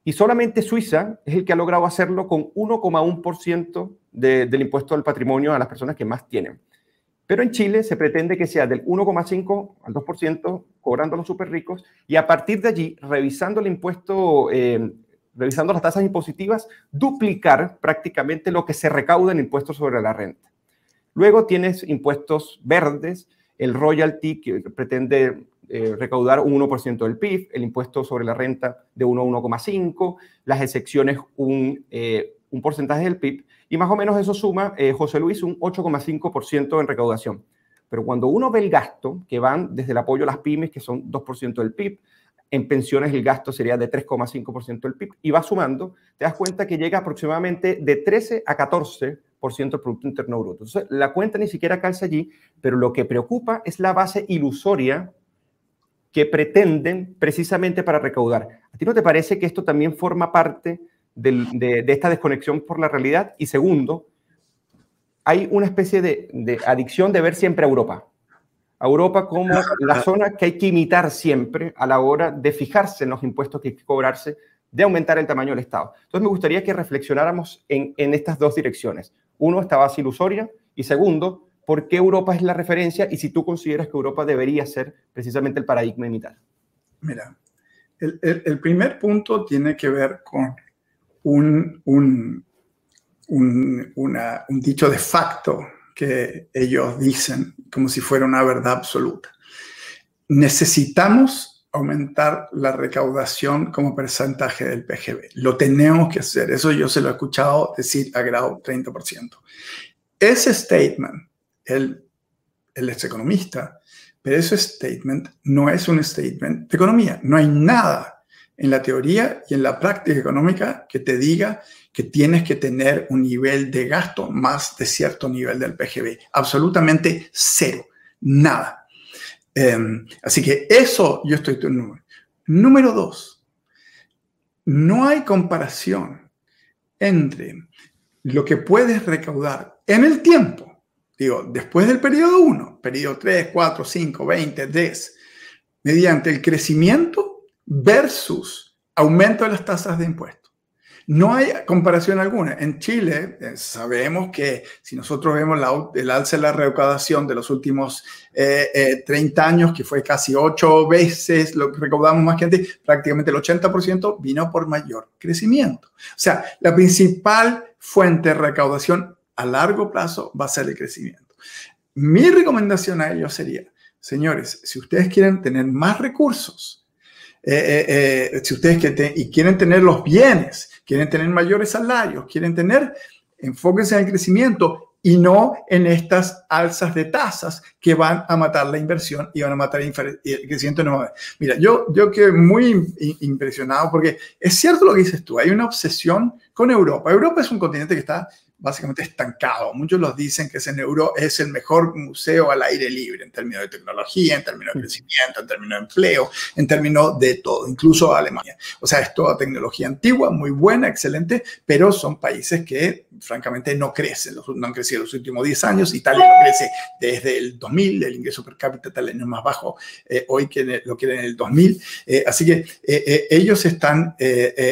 S1: Y solamente Suiza es el que ha logrado hacerlo con 1,1% del impuesto al patrimonio a las personas que más tienen. Pero en Chile se pretende que sea del 1,5 al 2%, cobrando a los súper ricos, y a partir de allí, revisando el impuesto, eh, revisando las tasas impositivas, duplicar prácticamente lo que se recauda en impuestos sobre la renta. Luego tienes impuestos verdes, el royalty que pretende eh, recaudar un 1% del PIB, el impuesto sobre la renta de 1 a 1,5, las excepciones un, eh, un porcentaje del PIB, y más o menos eso suma, eh, José Luis, un 8,5% en recaudación. Pero cuando uno ve el gasto, que van desde el apoyo a las pymes, que son 2% del PIB, en pensiones el gasto sería de 3,5% del PIB, y va sumando, te das cuenta que llega aproximadamente de 13 a 14% del Producto Interno Bruto. Entonces, la cuenta ni siquiera calza allí, pero lo que preocupa es la base ilusoria que pretenden precisamente para recaudar. ¿A ti no te parece que esto también forma parte de, esta desconexión por la realidad? Y segundo, hay una especie de, adicción de ver siempre a Europa. A Europa como la zona que hay que imitar siempre a la hora de fijarse en los impuestos que hay que cobrarse, de aumentar el tamaño del Estado. Entonces me gustaría que reflexionáramos en, en estas dos direcciones. Uno, esta base ilusoria, y segundo, por qué Europa es la referencia y si tú consideras que Europa debería ser precisamente el paradigma imitar.
S2: Mira, el, primer punto tiene que ver con un, un, un dicho de facto que ellos dicen como si fuera una verdad absoluta. Necesitamos aumentar la recaudación como porcentaje del PGB. Lo tenemos que hacer. Eso yo se lo he escuchado decir a grado 30%. Ese statement él, es economista, pero ese statement no es un statement de economía. No hay nada en la teoría y en la práctica económica que te diga que tienes que tener un nivel de gasto más de cierto nivel del PGB. Absolutamente cero. Nada. Em, así que eso yo estoy número. Número dos, no hay comparación entre lo que puedes recaudar en el tiempo Digo, después del periodo 1, periodo 3, 4, 5, 20, 10, mediante el crecimiento versus aumento de las tasas de impuestos. No hay comparación alguna. En Chile eh, sabemos que si nosotros vemos el alza de la recaudación de los últimos 30 eh, años, que fue casi 8 veces lo que recaudamos más que antes, prácticamente el 80% vino por mayor crecimiento. O sea, la principal fuente de recaudación a largo plazo va a ser el crecimiento. Mi recomendación a ellos sería, señores, si ustedes quieren tener más recursos, eh, eh, eh, si ustedes quieren, y quieren tener los bienes, quieren tener mayores salarios, quieren tener, enfóquense en el crecimiento y no en estas alzas de tasas que van a matar la inversión y van a matar el crecimiento. Mira, yo, yo quedé muy impresionado porque es cierto lo que dices tú, hay una obsesión con Europa. Europa es un continente que está básicamente estancado. Muchos los dicen que ese neuro es el mejor museo al aire libre en términos de tecnología, en términos de crecimiento, en términos de empleo, en términos de todo, incluso Alemania. O sea, es toda tecnología antigua, muy buena, excelente, pero son países que francamente no crecen, no han crecido los últimos 10 años. Italia no crece desde el 2000, el ingreso per cápita tal es más bajo eh, hoy que lo que era en el 2000. Eh, así que eh, ellos están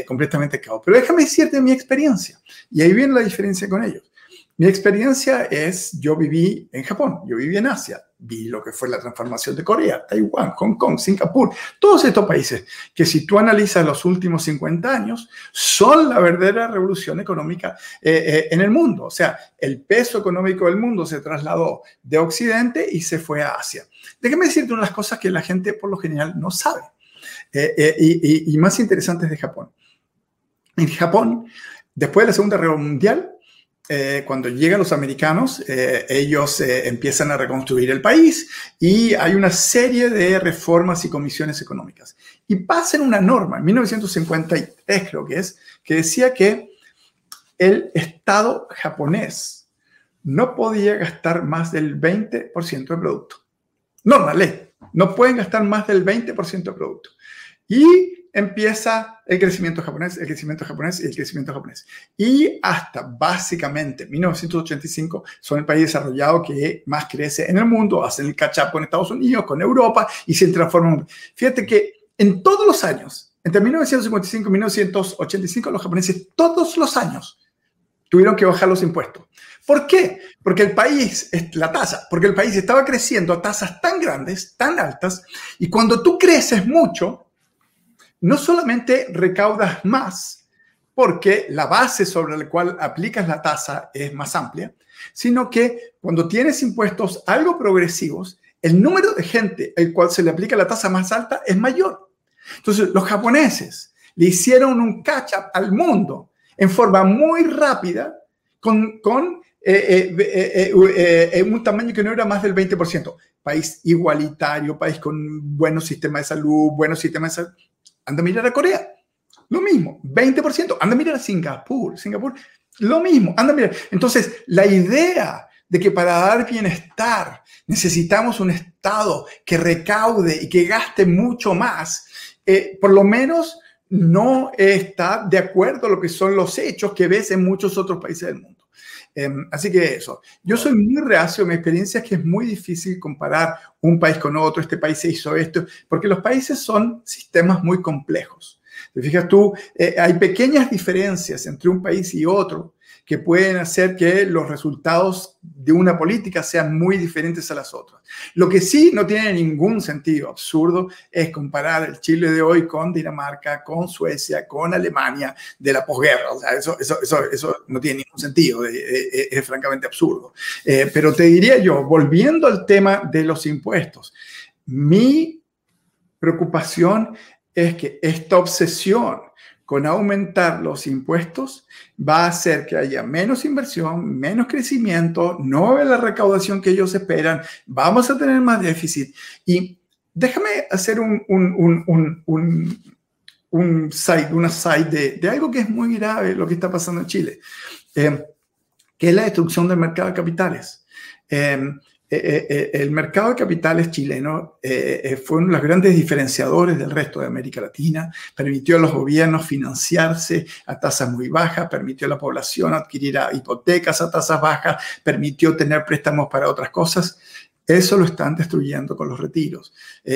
S2: completamente caos. Pero déjame decirte mi experiencia. Y ahí viene la diferencia con ellos. Mi experiencia es, yo viví en Japón, yo viví en Asia, vi lo que fue la transformación de Corea, Taiwán, Hong Kong, Singapur, todos estos países que si tú analizas los últimos 50 años, son la verdadera revolución económica eh, eh, en el mundo. O sea, el peso económico del mundo se trasladó de Occidente y se fue a Asia. Déjame decirte unas cosas que la gente por lo general no sabe eh, y, y más interesantes de Japón. En Japón, después de la Segunda Guerra Mundial, eh, cuando llegan los americanos, eh, ellos eh, empiezan a reconstruir el país y hay una serie de reformas y comisiones económicas. Y pasan una norma, en 1953 creo que es, que decía que el Estado japonés no podía gastar más del 20% del producto. Norma, ley. No pueden gastar más del 20% del producto. Y empieza el crecimiento japonés, el crecimiento japonés y el crecimiento japonés. Y hasta básicamente 1985 son el país desarrollado que más crece en el mundo, hacen el catch up con Estados Unidos, con Europa y se transforman. Fíjate que en todos los años, entre 1955 y 1985, los japoneses todos los años tuvieron que bajar los impuestos. ¿Por qué? Porque el país, la tasa, porque el país estaba creciendo a tasas tan grandes, tan altas, y cuando tú creces mucho, no solamente recaudas más, porque la base sobre la cual aplicas la tasa es más amplia, sino que cuando tienes impuestos algo progresivos, el número de gente al cual se le aplica la tasa más alta es mayor. Entonces, los japoneses le hicieron un catch-up al mundo en forma muy rápida con, eh, eh, eh, un tamaño que no era más del 20%. País igualitario, país con buenos sistemas de salud, buenos sistemas de salud Anda a mirar a Corea. Lo mismo, 20%. Anda a mirar a Singapur. Singapur, lo mismo. Anda a mirar. Entonces, la idea de que para dar bienestar necesitamos un Estado que recaude y que gaste mucho más, eh, por lo menos no está de acuerdo a lo que son los hechos que ves en muchos otros países del mundo. Em, así que eso, yo soy muy reacio, mi experiencia es que es muy difícil comparar un país con otro, este país se hizo esto, porque los países son sistemas muy complejos. Te fijas tú, eh, hay pequeñas diferencias entre un país y otro que pueden hacer que los resultados de una política sean muy diferentes a las otras. Lo que sí no tiene ningún sentido absurdo es comparar el Chile de hoy con Dinamarca, con Suecia, con Alemania de la posguerra. O sea, eso, eso, eso, eso no tiene ningún sentido, es, francamente absurdo. Eh, pero te diría yo, volviendo al tema de los impuestos, mi preocupación es que esta obsesión con aumentar los impuestos va a hacer que haya menos inversión, menos crecimiento, no ve la recaudación que ellos esperan, vamos a tener más déficit. Y déjame hacer un, un, un, un, un side, una side de, algo que es muy grave lo que está pasando en Chile, eh, que es la destrucción del mercado de capitales. Eh, eh, eh, eh, el mercado de capitales chileno fue uno de los grandes diferenciadores del resto de América Latina, permitió a los gobiernos financiarse a tasas muy bajas, permitió a la población adquirir hipotecas a tasas bajas, permitió tener préstamos para otras cosas. Eso lo están destruyendo con los retiros.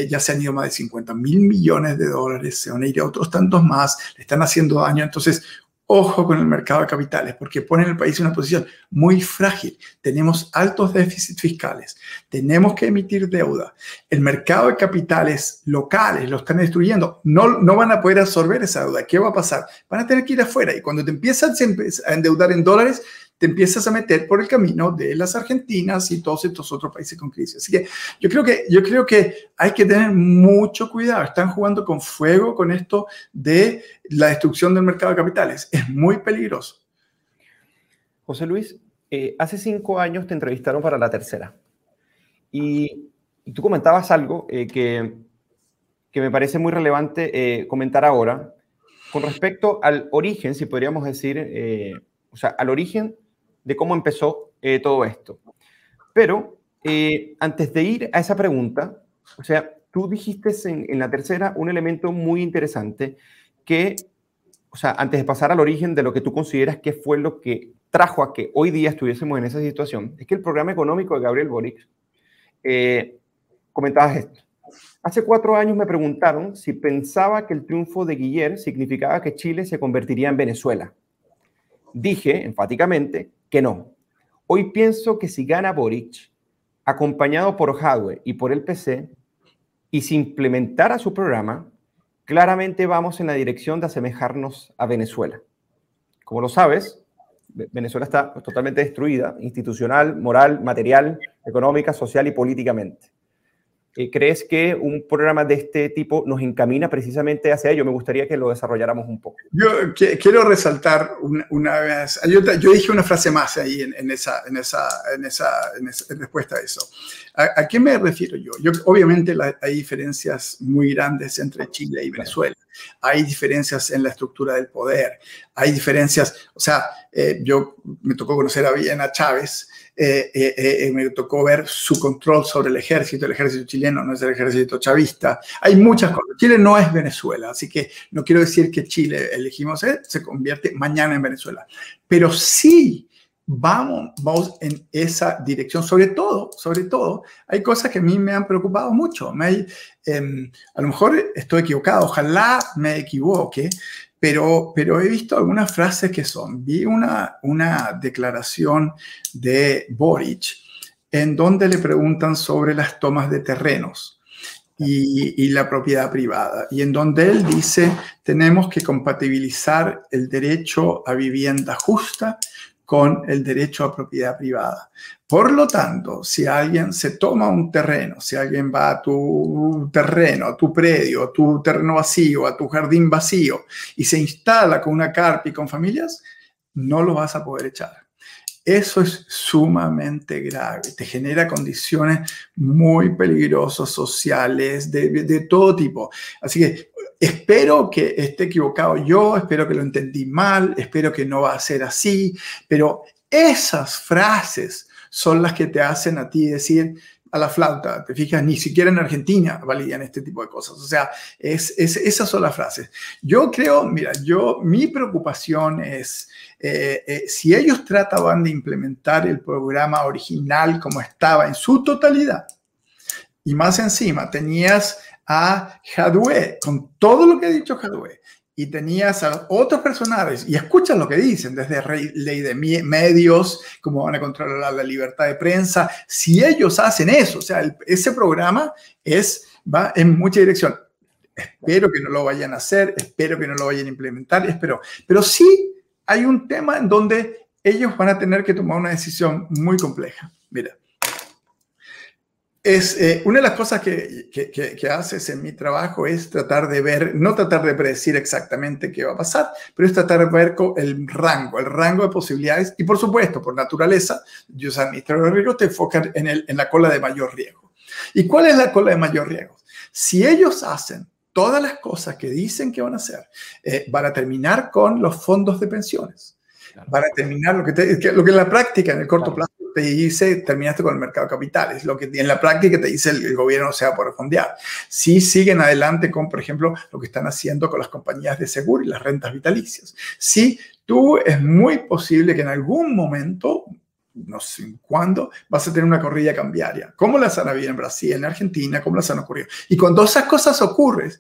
S2: ya se han ido más de 50 mil millones de dólares, se van a ir otros tantos más, le están haciendo daño. Entonces, Ojo con el mercado de capitales, porque pone el país en una posición muy frágil. Tenemos altos déficits fiscales, tenemos que emitir deuda. El mercado de capitales locales lo están destruyendo. No, no van a poder absorber esa deuda. ¿Qué va a pasar? Van a tener que ir afuera y cuando te empiezas a endeudar en dólares, te empiezas a meter por el camino de las Argentinas y todos estos otros países con crisis. Así que yo creo que, yo creo que hay que tener mucho cuidado. Están jugando con fuego con esto de la destrucción del mercado de capitales. Es muy peligroso.
S1: José Luis, eh, hace cinco años te entrevistaron para la tercera. Y, tú comentabas algo eh, que, que, me parece muy relevante eh, comentar ahora con respecto al origen, si podríamos decir, o sea, al origen de cómo empezó eh, todo esto. Pero eh, antes de ir a esa pregunta, o sea, tú dijiste en, la tercera un elemento muy interesante que, o sea, antes de pasar al origen de lo que tú consideras que fue lo que trajo a que hoy día estuviésemos en esa situación, es que el programa económico de Gabriel Boric, eh, comentabas esto. Hace cuatro años me preguntaron si pensaba que el triunfo de Guillermo significaba que Chile se convertiría en Venezuela. Dije enfáticamente que no. Hoy pienso que si gana Boric, acompañado por Hadwe y por el PC, y si implementara su programa, claramente vamos en la dirección de asemejarnos a Venezuela. Como lo sabes, Venezuela está totalmente destruida, institucional, moral, material, económica, social y políticamente. Eh, ¿Crees que un programa de este tipo nos encamina precisamente hacia ello? Me gustaría que lo desarrolláramos un poco.
S2: Yo quiero resaltar una, vez, yo, dije una frase más ahí en, esa, en, esa, en, esa, en, respuesta a eso. ¿A, qué me refiero yo? yo obviamente hay diferencias muy grandes entre Chile y Venezuela. Hay diferencias en la estructura del poder. Hay diferencias, o sea, eh, yo me tocó conocer a Villena Chávez eh, eh, eh, me tocó ver su control sobre el ejército. El ejército chileno no es el ejército chavista. Hay muchas cosas. Chile no es Venezuela, así que no quiero decir que Chile, elegimos, se convierte mañana en Venezuela. Pero sí vamos, vamos en esa dirección. Sobre todo, sobre todo, hay cosas que a mí me han preocupado mucho. Me em, a lo mejor estoy equivocado, ojalá me equivoque, pero, pero he visto algunas frases que son. Vi una, una declaración de Boric en donde le preguntan sobre las tomas de terrenos. Y, y, la propiedad privada, y en donde él dice, tenemos que compatibilizar el derecho a vivienda justa con el derecho a propiedad privada. Por lo tanto, si alguien se toma un terreno, si alguien va a tu terreno, a tu predio, a tu terreno vacío, a tu jardín vacío y se instala con una carpa y con familias, no lo vas a poder echar. Eso es sumamente grave, te genera condiciones muy peligrosas sociales de, de todo tipo. Así que Espero que esté equivocado yo, espero que lo entendí mal, espero que no va a ser así, pero esas frases son las que te hacen a ti decir a la flauta, te fijas, ni siquiera en Argentina validan este tipo de cosas. O sea, es, esas son las frases. Yo creo, mira, yo, mi preocupación es, eh, eh, si ellos trataban de implementar el programa original como estaba en su totalidad, y más encima tenías a Hadwe, con todo lo que ha dicho Hadwe, y tenías a otros personajes, y escuchan lo que dicen, desde ley de medios, cómo van a controlar la libertad de prensa, si ellos hacen eso, o sea, ese programa es, va en mucha dirección. Espero que no lo vayan a hacer, espero que no lo vayan a implementar, espero. Pero sí hay un tema en donde ellos van a tener que tomar una decisión muy compleja. Mira, es eh, una de las cosas que, que, haces en mi trabajo es tratar de ver, no tratar de predecir exactamente qué va a pasar, pero es tratar de ver el rango, el rango de posibilidades y por supuesto, por naturaleza, yo soy administrador de riesgo, te enfocan en, el, en la cola de mayor riesgo. ¿Y cuál es la cola de mayor riesgo? Si ellos hacen todas las cosas que dicen que van a hacer, eh, van a terminar con los fondos de pensiones. Van a terminar lo que, lo que en la práctica, en el corto plazo, te dice, terminaste con el mercado de capitales. Lo que en la práctica te dice el, gobierno se va por fondear. Si siguen adelante con, por ejemplo, lo que están haciendo con las compañías de seguro y las rentas vitalicias. Si tú es muy posible que en algún momento no sé cuándo, vas a tener una corrida cambiaria. ¿Cómo las han habido en Brasil, en Argentina? ¿Cómo las han ocurrido? Y cuando esas cosas ocurren,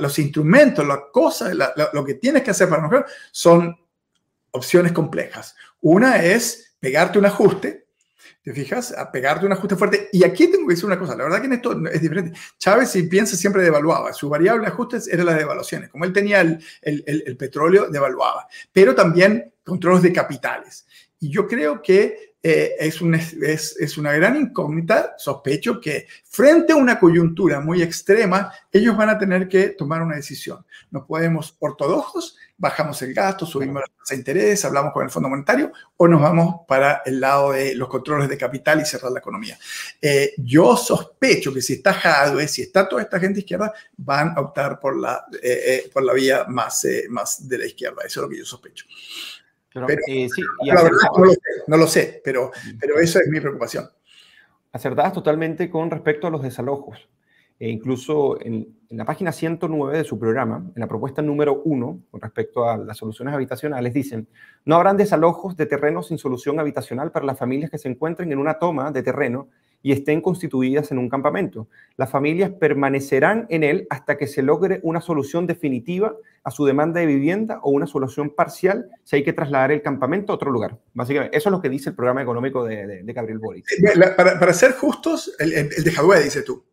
S2: los instrumentos, las cosas, lo que tienes que hacer para nosotros son opciones complejas. Una es pegarte un ajuste, ¿Te fijas? A pegarte un ajuste fuerte. Y aquí tengo que decir una cosa, la verdad que en esto es diferente. Chávez, si piensa, siempre devaluaba. Su variable de ajustes era la devaluaciones. Como él tenía el, el, el, petróleo, devaluaba. Pero también controles de capitales. Y yo creo que eh, es, un, es, es, una gran incógnita. Sospecho que frente a una coyuntura muy extrema, ellos van a tener que tomar una decisión. No podemos ortodoxos bajamos el gasto, subimos la tasa de interés, hablamos con el Fondo Monetario o nos vamos para el lado de los controles de capital y cerrar la economía. Eh, yo sospecho que si está Jadwe, si está toda esta gente izquierda, van a optar por la, eh, eh, por la vía más, más de la izquierda. Eso es lo que yo sospecho. Pero, sí, la verdad no lo sé, no lo sé pero, pero eso es mi preocupación.
S1: Acertadas totalmente con respecto a los desalojos. E incluso en, la página 109 de su programa, en la propuesta número 1, con respecto a las soluciones habitacionales, dicen, no habrán desalojos de terrenos sin solución habitacional para las familias que se encuentren en una toma de terreno y estén constituidas en un campamento. Las familias permanecerán en él hasta que se logre una solución definitiva a su demanda de vivienda o una solución parcial si hay que trasladar el campamento a otro lugar. Básicamente, eso es lo que dice el programa económico de, Gabriel Boric.
S2: Para, ser justos, el, de Jadue, dice tú.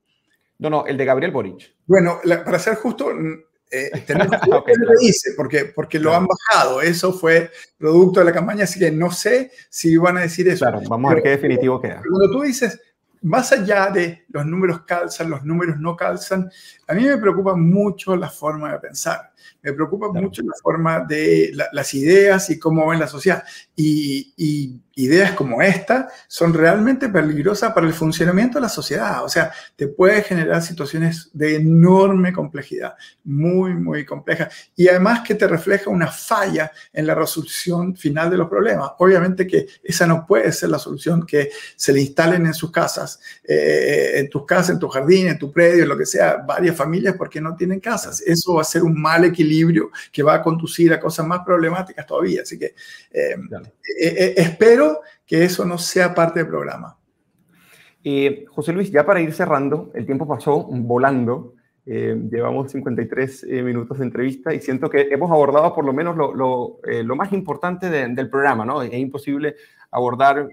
S1: No, no, el de Gabriel Boric.
S2: Bueno, para ser justo, eh, (laughs) tenemos que dice, porque, porque lo han bajado. Eso fue producto de la campaña, así que no sé si van a decir eso.
S1: Claro, vamos a ver qué definitivo queda.
S2: Cuando tú dices, más allá de los números calzan, los números no calzan, a mí me preocupa mucho la forma de pensar. Me preocupa mucho la forma de las ideas y cómo ven la sociedad. Y, y ideas como esta son realmente peligrosas para el funcionamiento de la sociedad. O sea, te puede generar situaciones de enorme complejidad, muy, muy complejas. Y además que te refleja una falla en la resolución final de los problemas. Obviamente que esa no puede ser la solución que se le instalen en sus casas, eh, en tus casas, en tu jardín, en tu predio, en lo que sea, varias familias porque no tienen casas. Eso va a ser un mal equilibrio que va a conducir a cosas más problemáticas todavía. Así que eh, eh, espero que eso no sea parte del programa.
S1: Eh, José Luis, ya para ir cerrando, el tiempo pasó volando. Eh, llevamos 53 eh, minutos de entrevista y siento que hemos abordado por lo menos lo, lo, más importante del programa, ¿no? Es imposible abordar,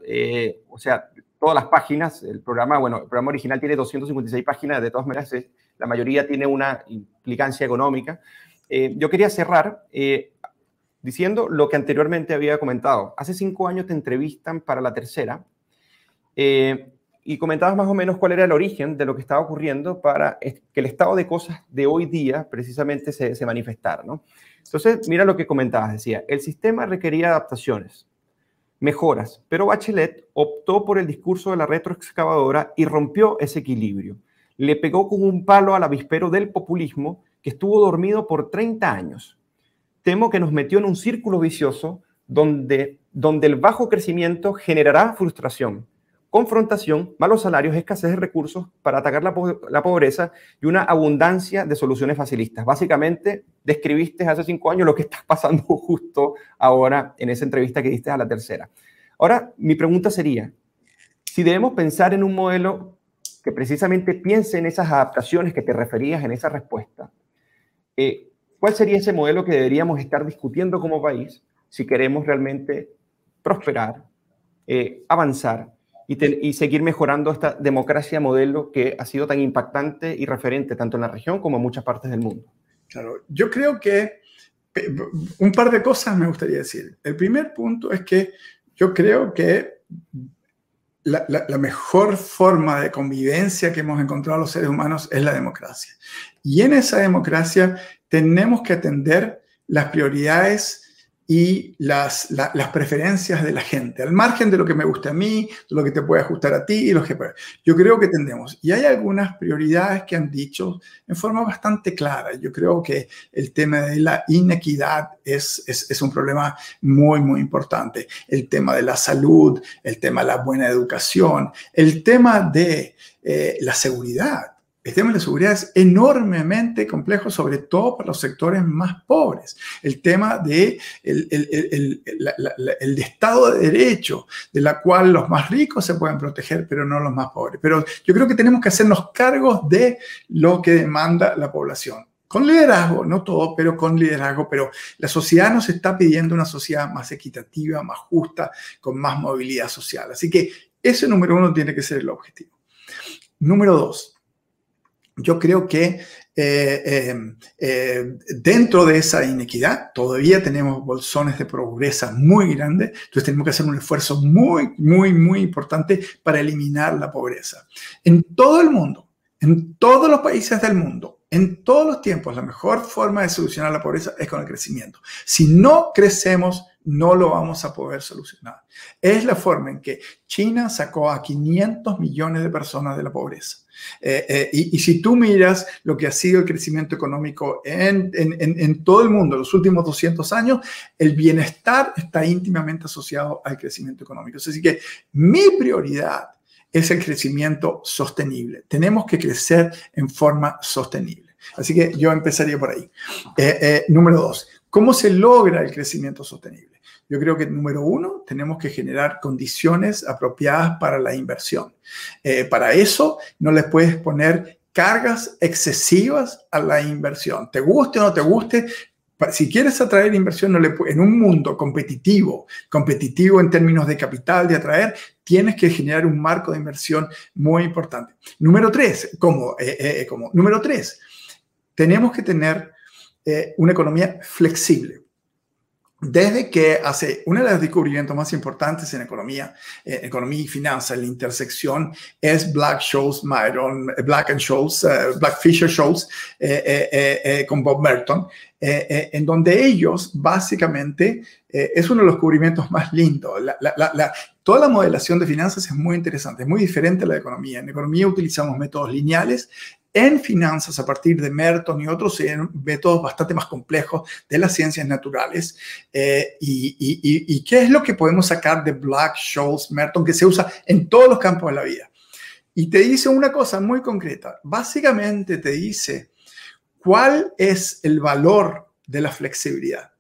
S1: o sea, todas las páginas. El programa, bueno, el programa original tiene 256 páginas, de todas maneras, la mayoría tiene una implicancia económica. Yo quería cerrar diciendo lo que anteriormente había comentado. Hace cinco años te entrevistan para la tercera eh, y comentabas más o menos cuál era el origen de lo que estaba ocurriendo para que el estado de cosas de hoy día precisamente se, se manifestara. ¿no? Entonces, mira lo que comentabas, decía, el sistema requería adaptaciones, mejoras, pero Bachelet optó por el discurso de la retroexcavadora y rompió ese equilibrio. Le pegó con un palo al avispero del populismo que estuvo dormido por 30 años temo que nos metió en un círculo vicioso donde, donde el bajo crecimiento generará frustración, confrontación, malos salarios, escasez de recursos para atacar la, la, pobreza y una abundancia de soluciones facilistas. Básicamente, describiste hace cinco años lo que está pasando (laughs) justo ahora en esa entrevista que diste a la tercera. Ahora, mi pregunta sería, si debemos pensar en un modelo que precisamente piense en esas adaptaciones que te referías en esa respuesta, eh, ¿Cuál sería ese modelo que deberíamos estar discutiendo como país si queremos realmente prosperar, eh, avanzar y, seguir mejorando esta democracia modelo que ha sido tan impactante y referente tanto en la región como en muchas partes del mundo?
S2: Claro, yo creo que un par de cosas me gustaría decir. El primer punto es que yo creo que la, mejor forma de convivencia que hemos encontrado los seres humanos es la democracia. Y en esa democracia tenemos que atender las prioridades y las, las, preferencias de la gente, al margen de lo que me guste a mí, de lo que te puede ajustar a ti y lo que Yo creo que tendemos. Y hay algunas prioridades que han dicho en forma bastante clara. Yo creo que el tema de la inequidad es, es, es un problema muy, muy importante. El tema de la salud, el tema de la buena educación, el tema de eh, la seguridad el tema de la seguridad es enormemente complejo, sobre todo para los sectores más pobres. El tema de el, el, Estado de Derecho, de la cual los más ricos se pueden proteger, pero no los más pobres. Pero yo creo que tenemos que hacernos cargos de lo que demanda la población. Con liderazgo, no todo, pero con liderazgo. Pero la sociedad nos está pidiendo una sociedad más equitativa, más justa, con más movilidad social. Así que ese número uno tiene que ser el objetivo. Número dos, yo creo que eh, eh, eh, dentro de esa inequidad todavía tenemos bolsones de pobreza muy grandes, entonces tenemos que hacer un esfuerzo muy, muy, muy importante para eliminar la pobreza. En todo el mundo, en todos los países del mundo, en todos los tiempos, la mejor forma de solucionar la pobreza es con el crecimiento. Si no crecemos, no lo vamos a poder solucionar. Es la forma en que China sacó a 500 millones de personas de la pobreza. Eh, eh, y, si tú miras lo que ha sido el crecimiento económico en, en, todo el mundo en los últimos 200 años, el bienestar está íntimamente asociado al crecimiento económico. Así que mi prioridad es el crecimiento sostenible. Tenemos que crecer en forma sostenible. Así que yo empezaría por ahí. Eh, número dos, ¿cómo se logra el crecimiento sostenible? Yo creo que número uno, tenemos que generar condiciones apropiadas para la inversión. Eh, para eso no les puedes poner cargas excesivas a la inversión. Te guste o no te guste, si quieres atraer inversión en un mundo competitivo, competitivo en términos de capital, de atraer, tienes que generar un marco de inversión muy importante. Número tres, como, eh, eh, como número tres, tenemos que tener una economía flexible desde que hace uno de los descubrimientos más importantes en economía, eh, economía y finanzas, la intersección es Black Scholes, Myron, eh, Black and Scholes, uh, Black Fisher Scholes eh, con Bob Merton, en donde ellos básicamente es uno de los descubrimientos más lindos. toda la modelación de finanzas es muy interesante, es muy diferente a la de economía. En economía utilizamos métodos lineales, en finanzas a partir de Merton y otros métodos bastante más complejos de las ciencias naturales. Eh, y, qué es lo que podemos sacar de Black, Scholes, Merton, que se usa en todos los campos de la vida? Y te dice una cosa muy concreta. Básicamente te dice cuál es el valor de la flexibilidad.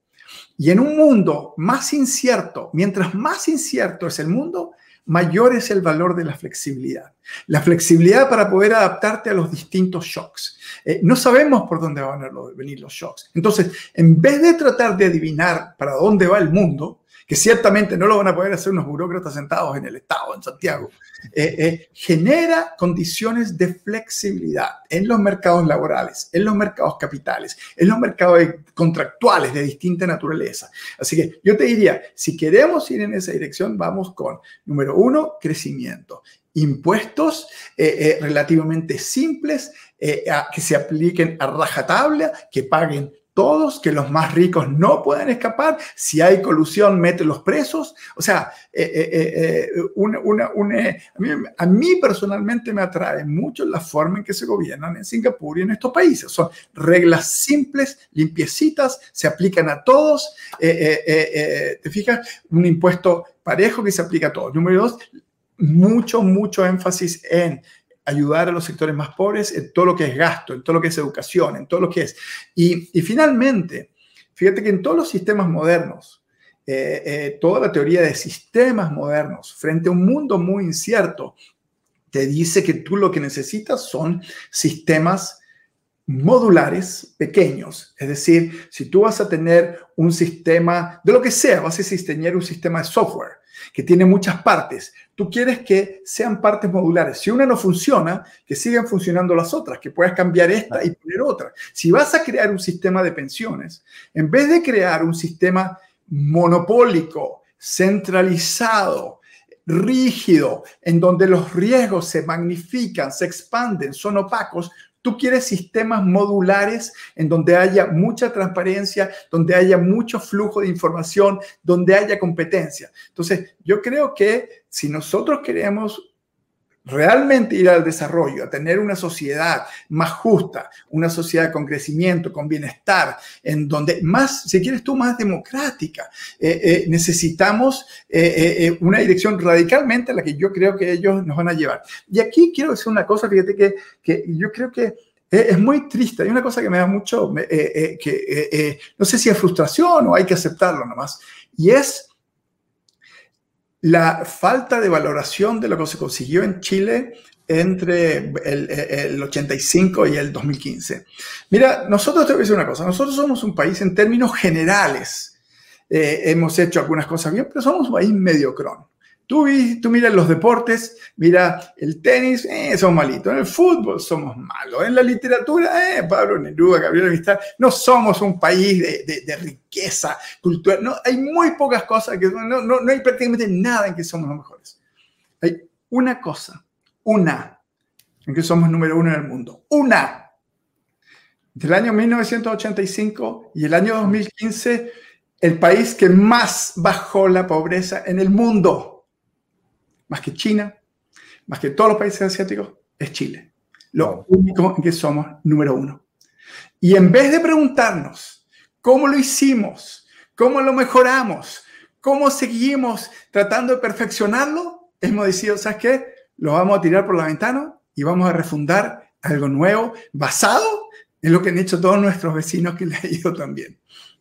S2: Y en un mundo más incierto, mientras más incierto es el mundo, mayor es el valor de la flexibilidad. La flexibilidad para poder adaptarte a los distintos shocks. Eh, no sabemos por dónde van a venir los shocks. Entonces, en vez de tratar de adivinar para dónde va el mundo, que ciertamente no lo van a poder hacer unos burócratas sentados en el Estado, en Santiago, eh, eh, genera condiciones de flexibilidad en los mercados laborales, en los mercados capitales, en los mercados contractuales de distinta naturaleza. Así que yo te diría, si queremos ir en esa dirección, vamos con, número uno, crecimiento impuestos eh, relativamente simples que se apliquen a rajatabla, que paguen todos, que los más ricos no pueden escapar, si hay colusión, mete los presos. O sea, eh, eh, eh, a, mí, personalmente me atrae mucho la forma en que se gobiernan en Singapur y en estos países. Son reglas simples, limpiecitas, se aplican a todos. ¿Te fijas? Un impuesto parejo que se aplica a todos. Número dos, mucho, mucho énfasis en ayudar a los sectores más pobres en todo lo que es gasto, en todo lo que es educación, en todo lo que es. Y, finalmente, fíjate que en todos los sistemas modernos, eh, eh, toda la teoría de sistemas modernos, frente a un mundo muy incierto, te dice que tú lo que necesitas son sistemas modulares pequeños. Es decir, si tú vas a tener un sistema de lo que sea, vas a diseñar un sistema de software que tiene muchas partes. Tú quieres que sean partes modulares. Si una no funciona, que sigan funcionando las otras, que puedas cambiar esta y poner otra. Si vas a crear un sistema de pensiones, en vez de crear un sistema monopólico, centralizado, rígido, en donde los riesgos se magnifican, se expanden, son opacos, Tú quieres sistemas modulares en donde haya mucha transparencia, donde haya mucho flujo de información, donde haya competencia. Entonces, yo creo que si nosotros queremos realmente ir al desarrollo, a tener una sociedad más justa, una sociedad con crecimiento, con bienestar, en donde más, si quieres tú, más democrática, eh, eh, necesitamos eh, una dirección radicalmente a la que yo creo que ellos nos van a llevar. Y aquí quiero decir una cosa, fíjate que, que yo creo que es muy triste. Hay una cosa que me da mucho, que no sé si es frustración o hay que aceptarlo nomás, y es la falta de valoración de lo que se consiguió en Chile entre el, 85 y el 2015. Mira, nosotros te voy a decir una cosa, nosotros somos un país en términos generales, eh, hemos hecho algunas cosas bien, pero somos un país mediocrón. Tú, tú miras los deportes, mira el tenis, eh, somos malitos. En el fútbol somos malos. En la literatura, eh, Pablo Neruda, Gabriel Mistral, no somos un país de, de, riqueza cultural. No, hay muy pocas cosas que no, no, no hay prácticamente nada en que somos los mejores. Hay una cosa, una, en que somos número uno en el mundo. Una. Entre el año 1985 y el año 2015, el país que más bajó la pobreza en el mundo más que China, más que todos los países asiáticos, es Chile. Lo único en que somos número uno. Y en vez de preguntarnos cómo lo hicimos, cómo lo mejoramos, cómo seguimos tratando de perfeccionarlo, hemos decidido, ¿sabes qué? Lo vamos a tirar por la ventana y vamos a refundar algo nuevo basado en lo que han hecho todos nuestros vecinos que les ha ido también.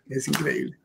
S2: Es increíble.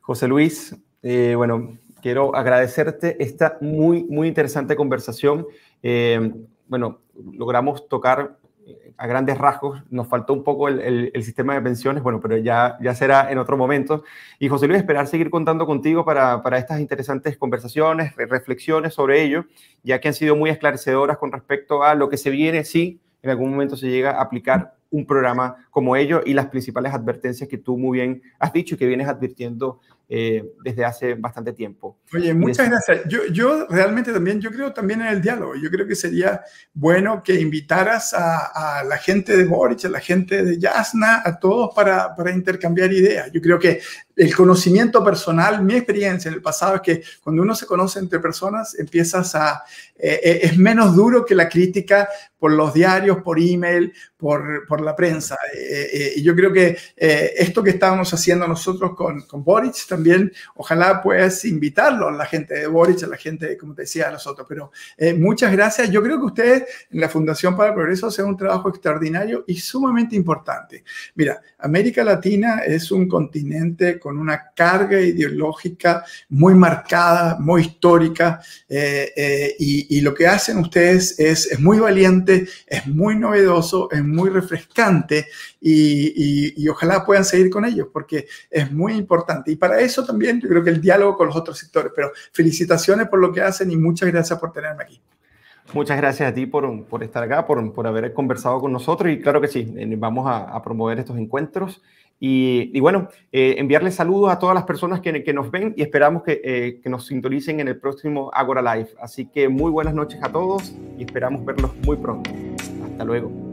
S1: José Luis, eh, bueno, quiero agradecerte esta muy, muy interesante conversación. Eh, bueno, logramos tocar eh, a grandes rasgos, nos faltó un poco el, sistema de pensiones, bueno, pero ya, ya será en otro momento. Y José Luis, esperar seguir contando contigo para, para estas interesantes conversaciones, reflexiones sobre ello, ya que han sido muy esclarecedoras con respecto a lo que se viene, si en algún momento se llega a aplicar un programa como ello y las principales advertencias que tú muy bien has dicho y que vienes advirtiendo eh, desde hace bastante tiempo.
S2: Oye, muchas gracias. Yo, yo realmente también, yo creo también en el diálogo. Yo creo que sería bueno que invitaras a, a la gente de Boric, a la gente de Yasna, a todos para, para intercambiar ideas. Yo creo que el conocimiento personal, mi experiencia en el pasado es que cuando uno se conoce entre personas, empiezas a, eh, eh, es menos duro que la crítica por los diarios, por email, por, por la prensa. y yo creo que esto que estábamos haciendo nosotros con, con Boric también, ojalá puedas invitarlo a la gente de Boric, a la gente, como te decía, a nosotros. Pero eh, muchas gracias. Yo creo que ustedes en la Fundación para el Progreso hacen un trabajo extraordinario y sumamente importante. Mira, América Latina es un continente con una carga ideológica muy marcada, muy histórica, eh, eh, y, lo que hacen ustedes es, es muy valiente, es muy novedoso, es muy refrescante y, ojalá puedan seguir con ellos porque es muy importante. Y para eso también yo creo que el diálogo con los otros sectores. Pero felicitaciones por lo que hacen y muchas gracias por tenerme aquí.
S1: Muchas gracias a ti por, por estar acá, por, por, haber conversado con nosotros y claro que sí, eh, vamos a, promover estos encuentros. Y, y bueno, eh, enviarles saludos a todas las personas que, que nos ven y esperamos que, eh, que, nos sintonicen en el próximo Agora Live. Así que muy buenas noches a todos y esperamos verlos muy pronto. Hasta luego.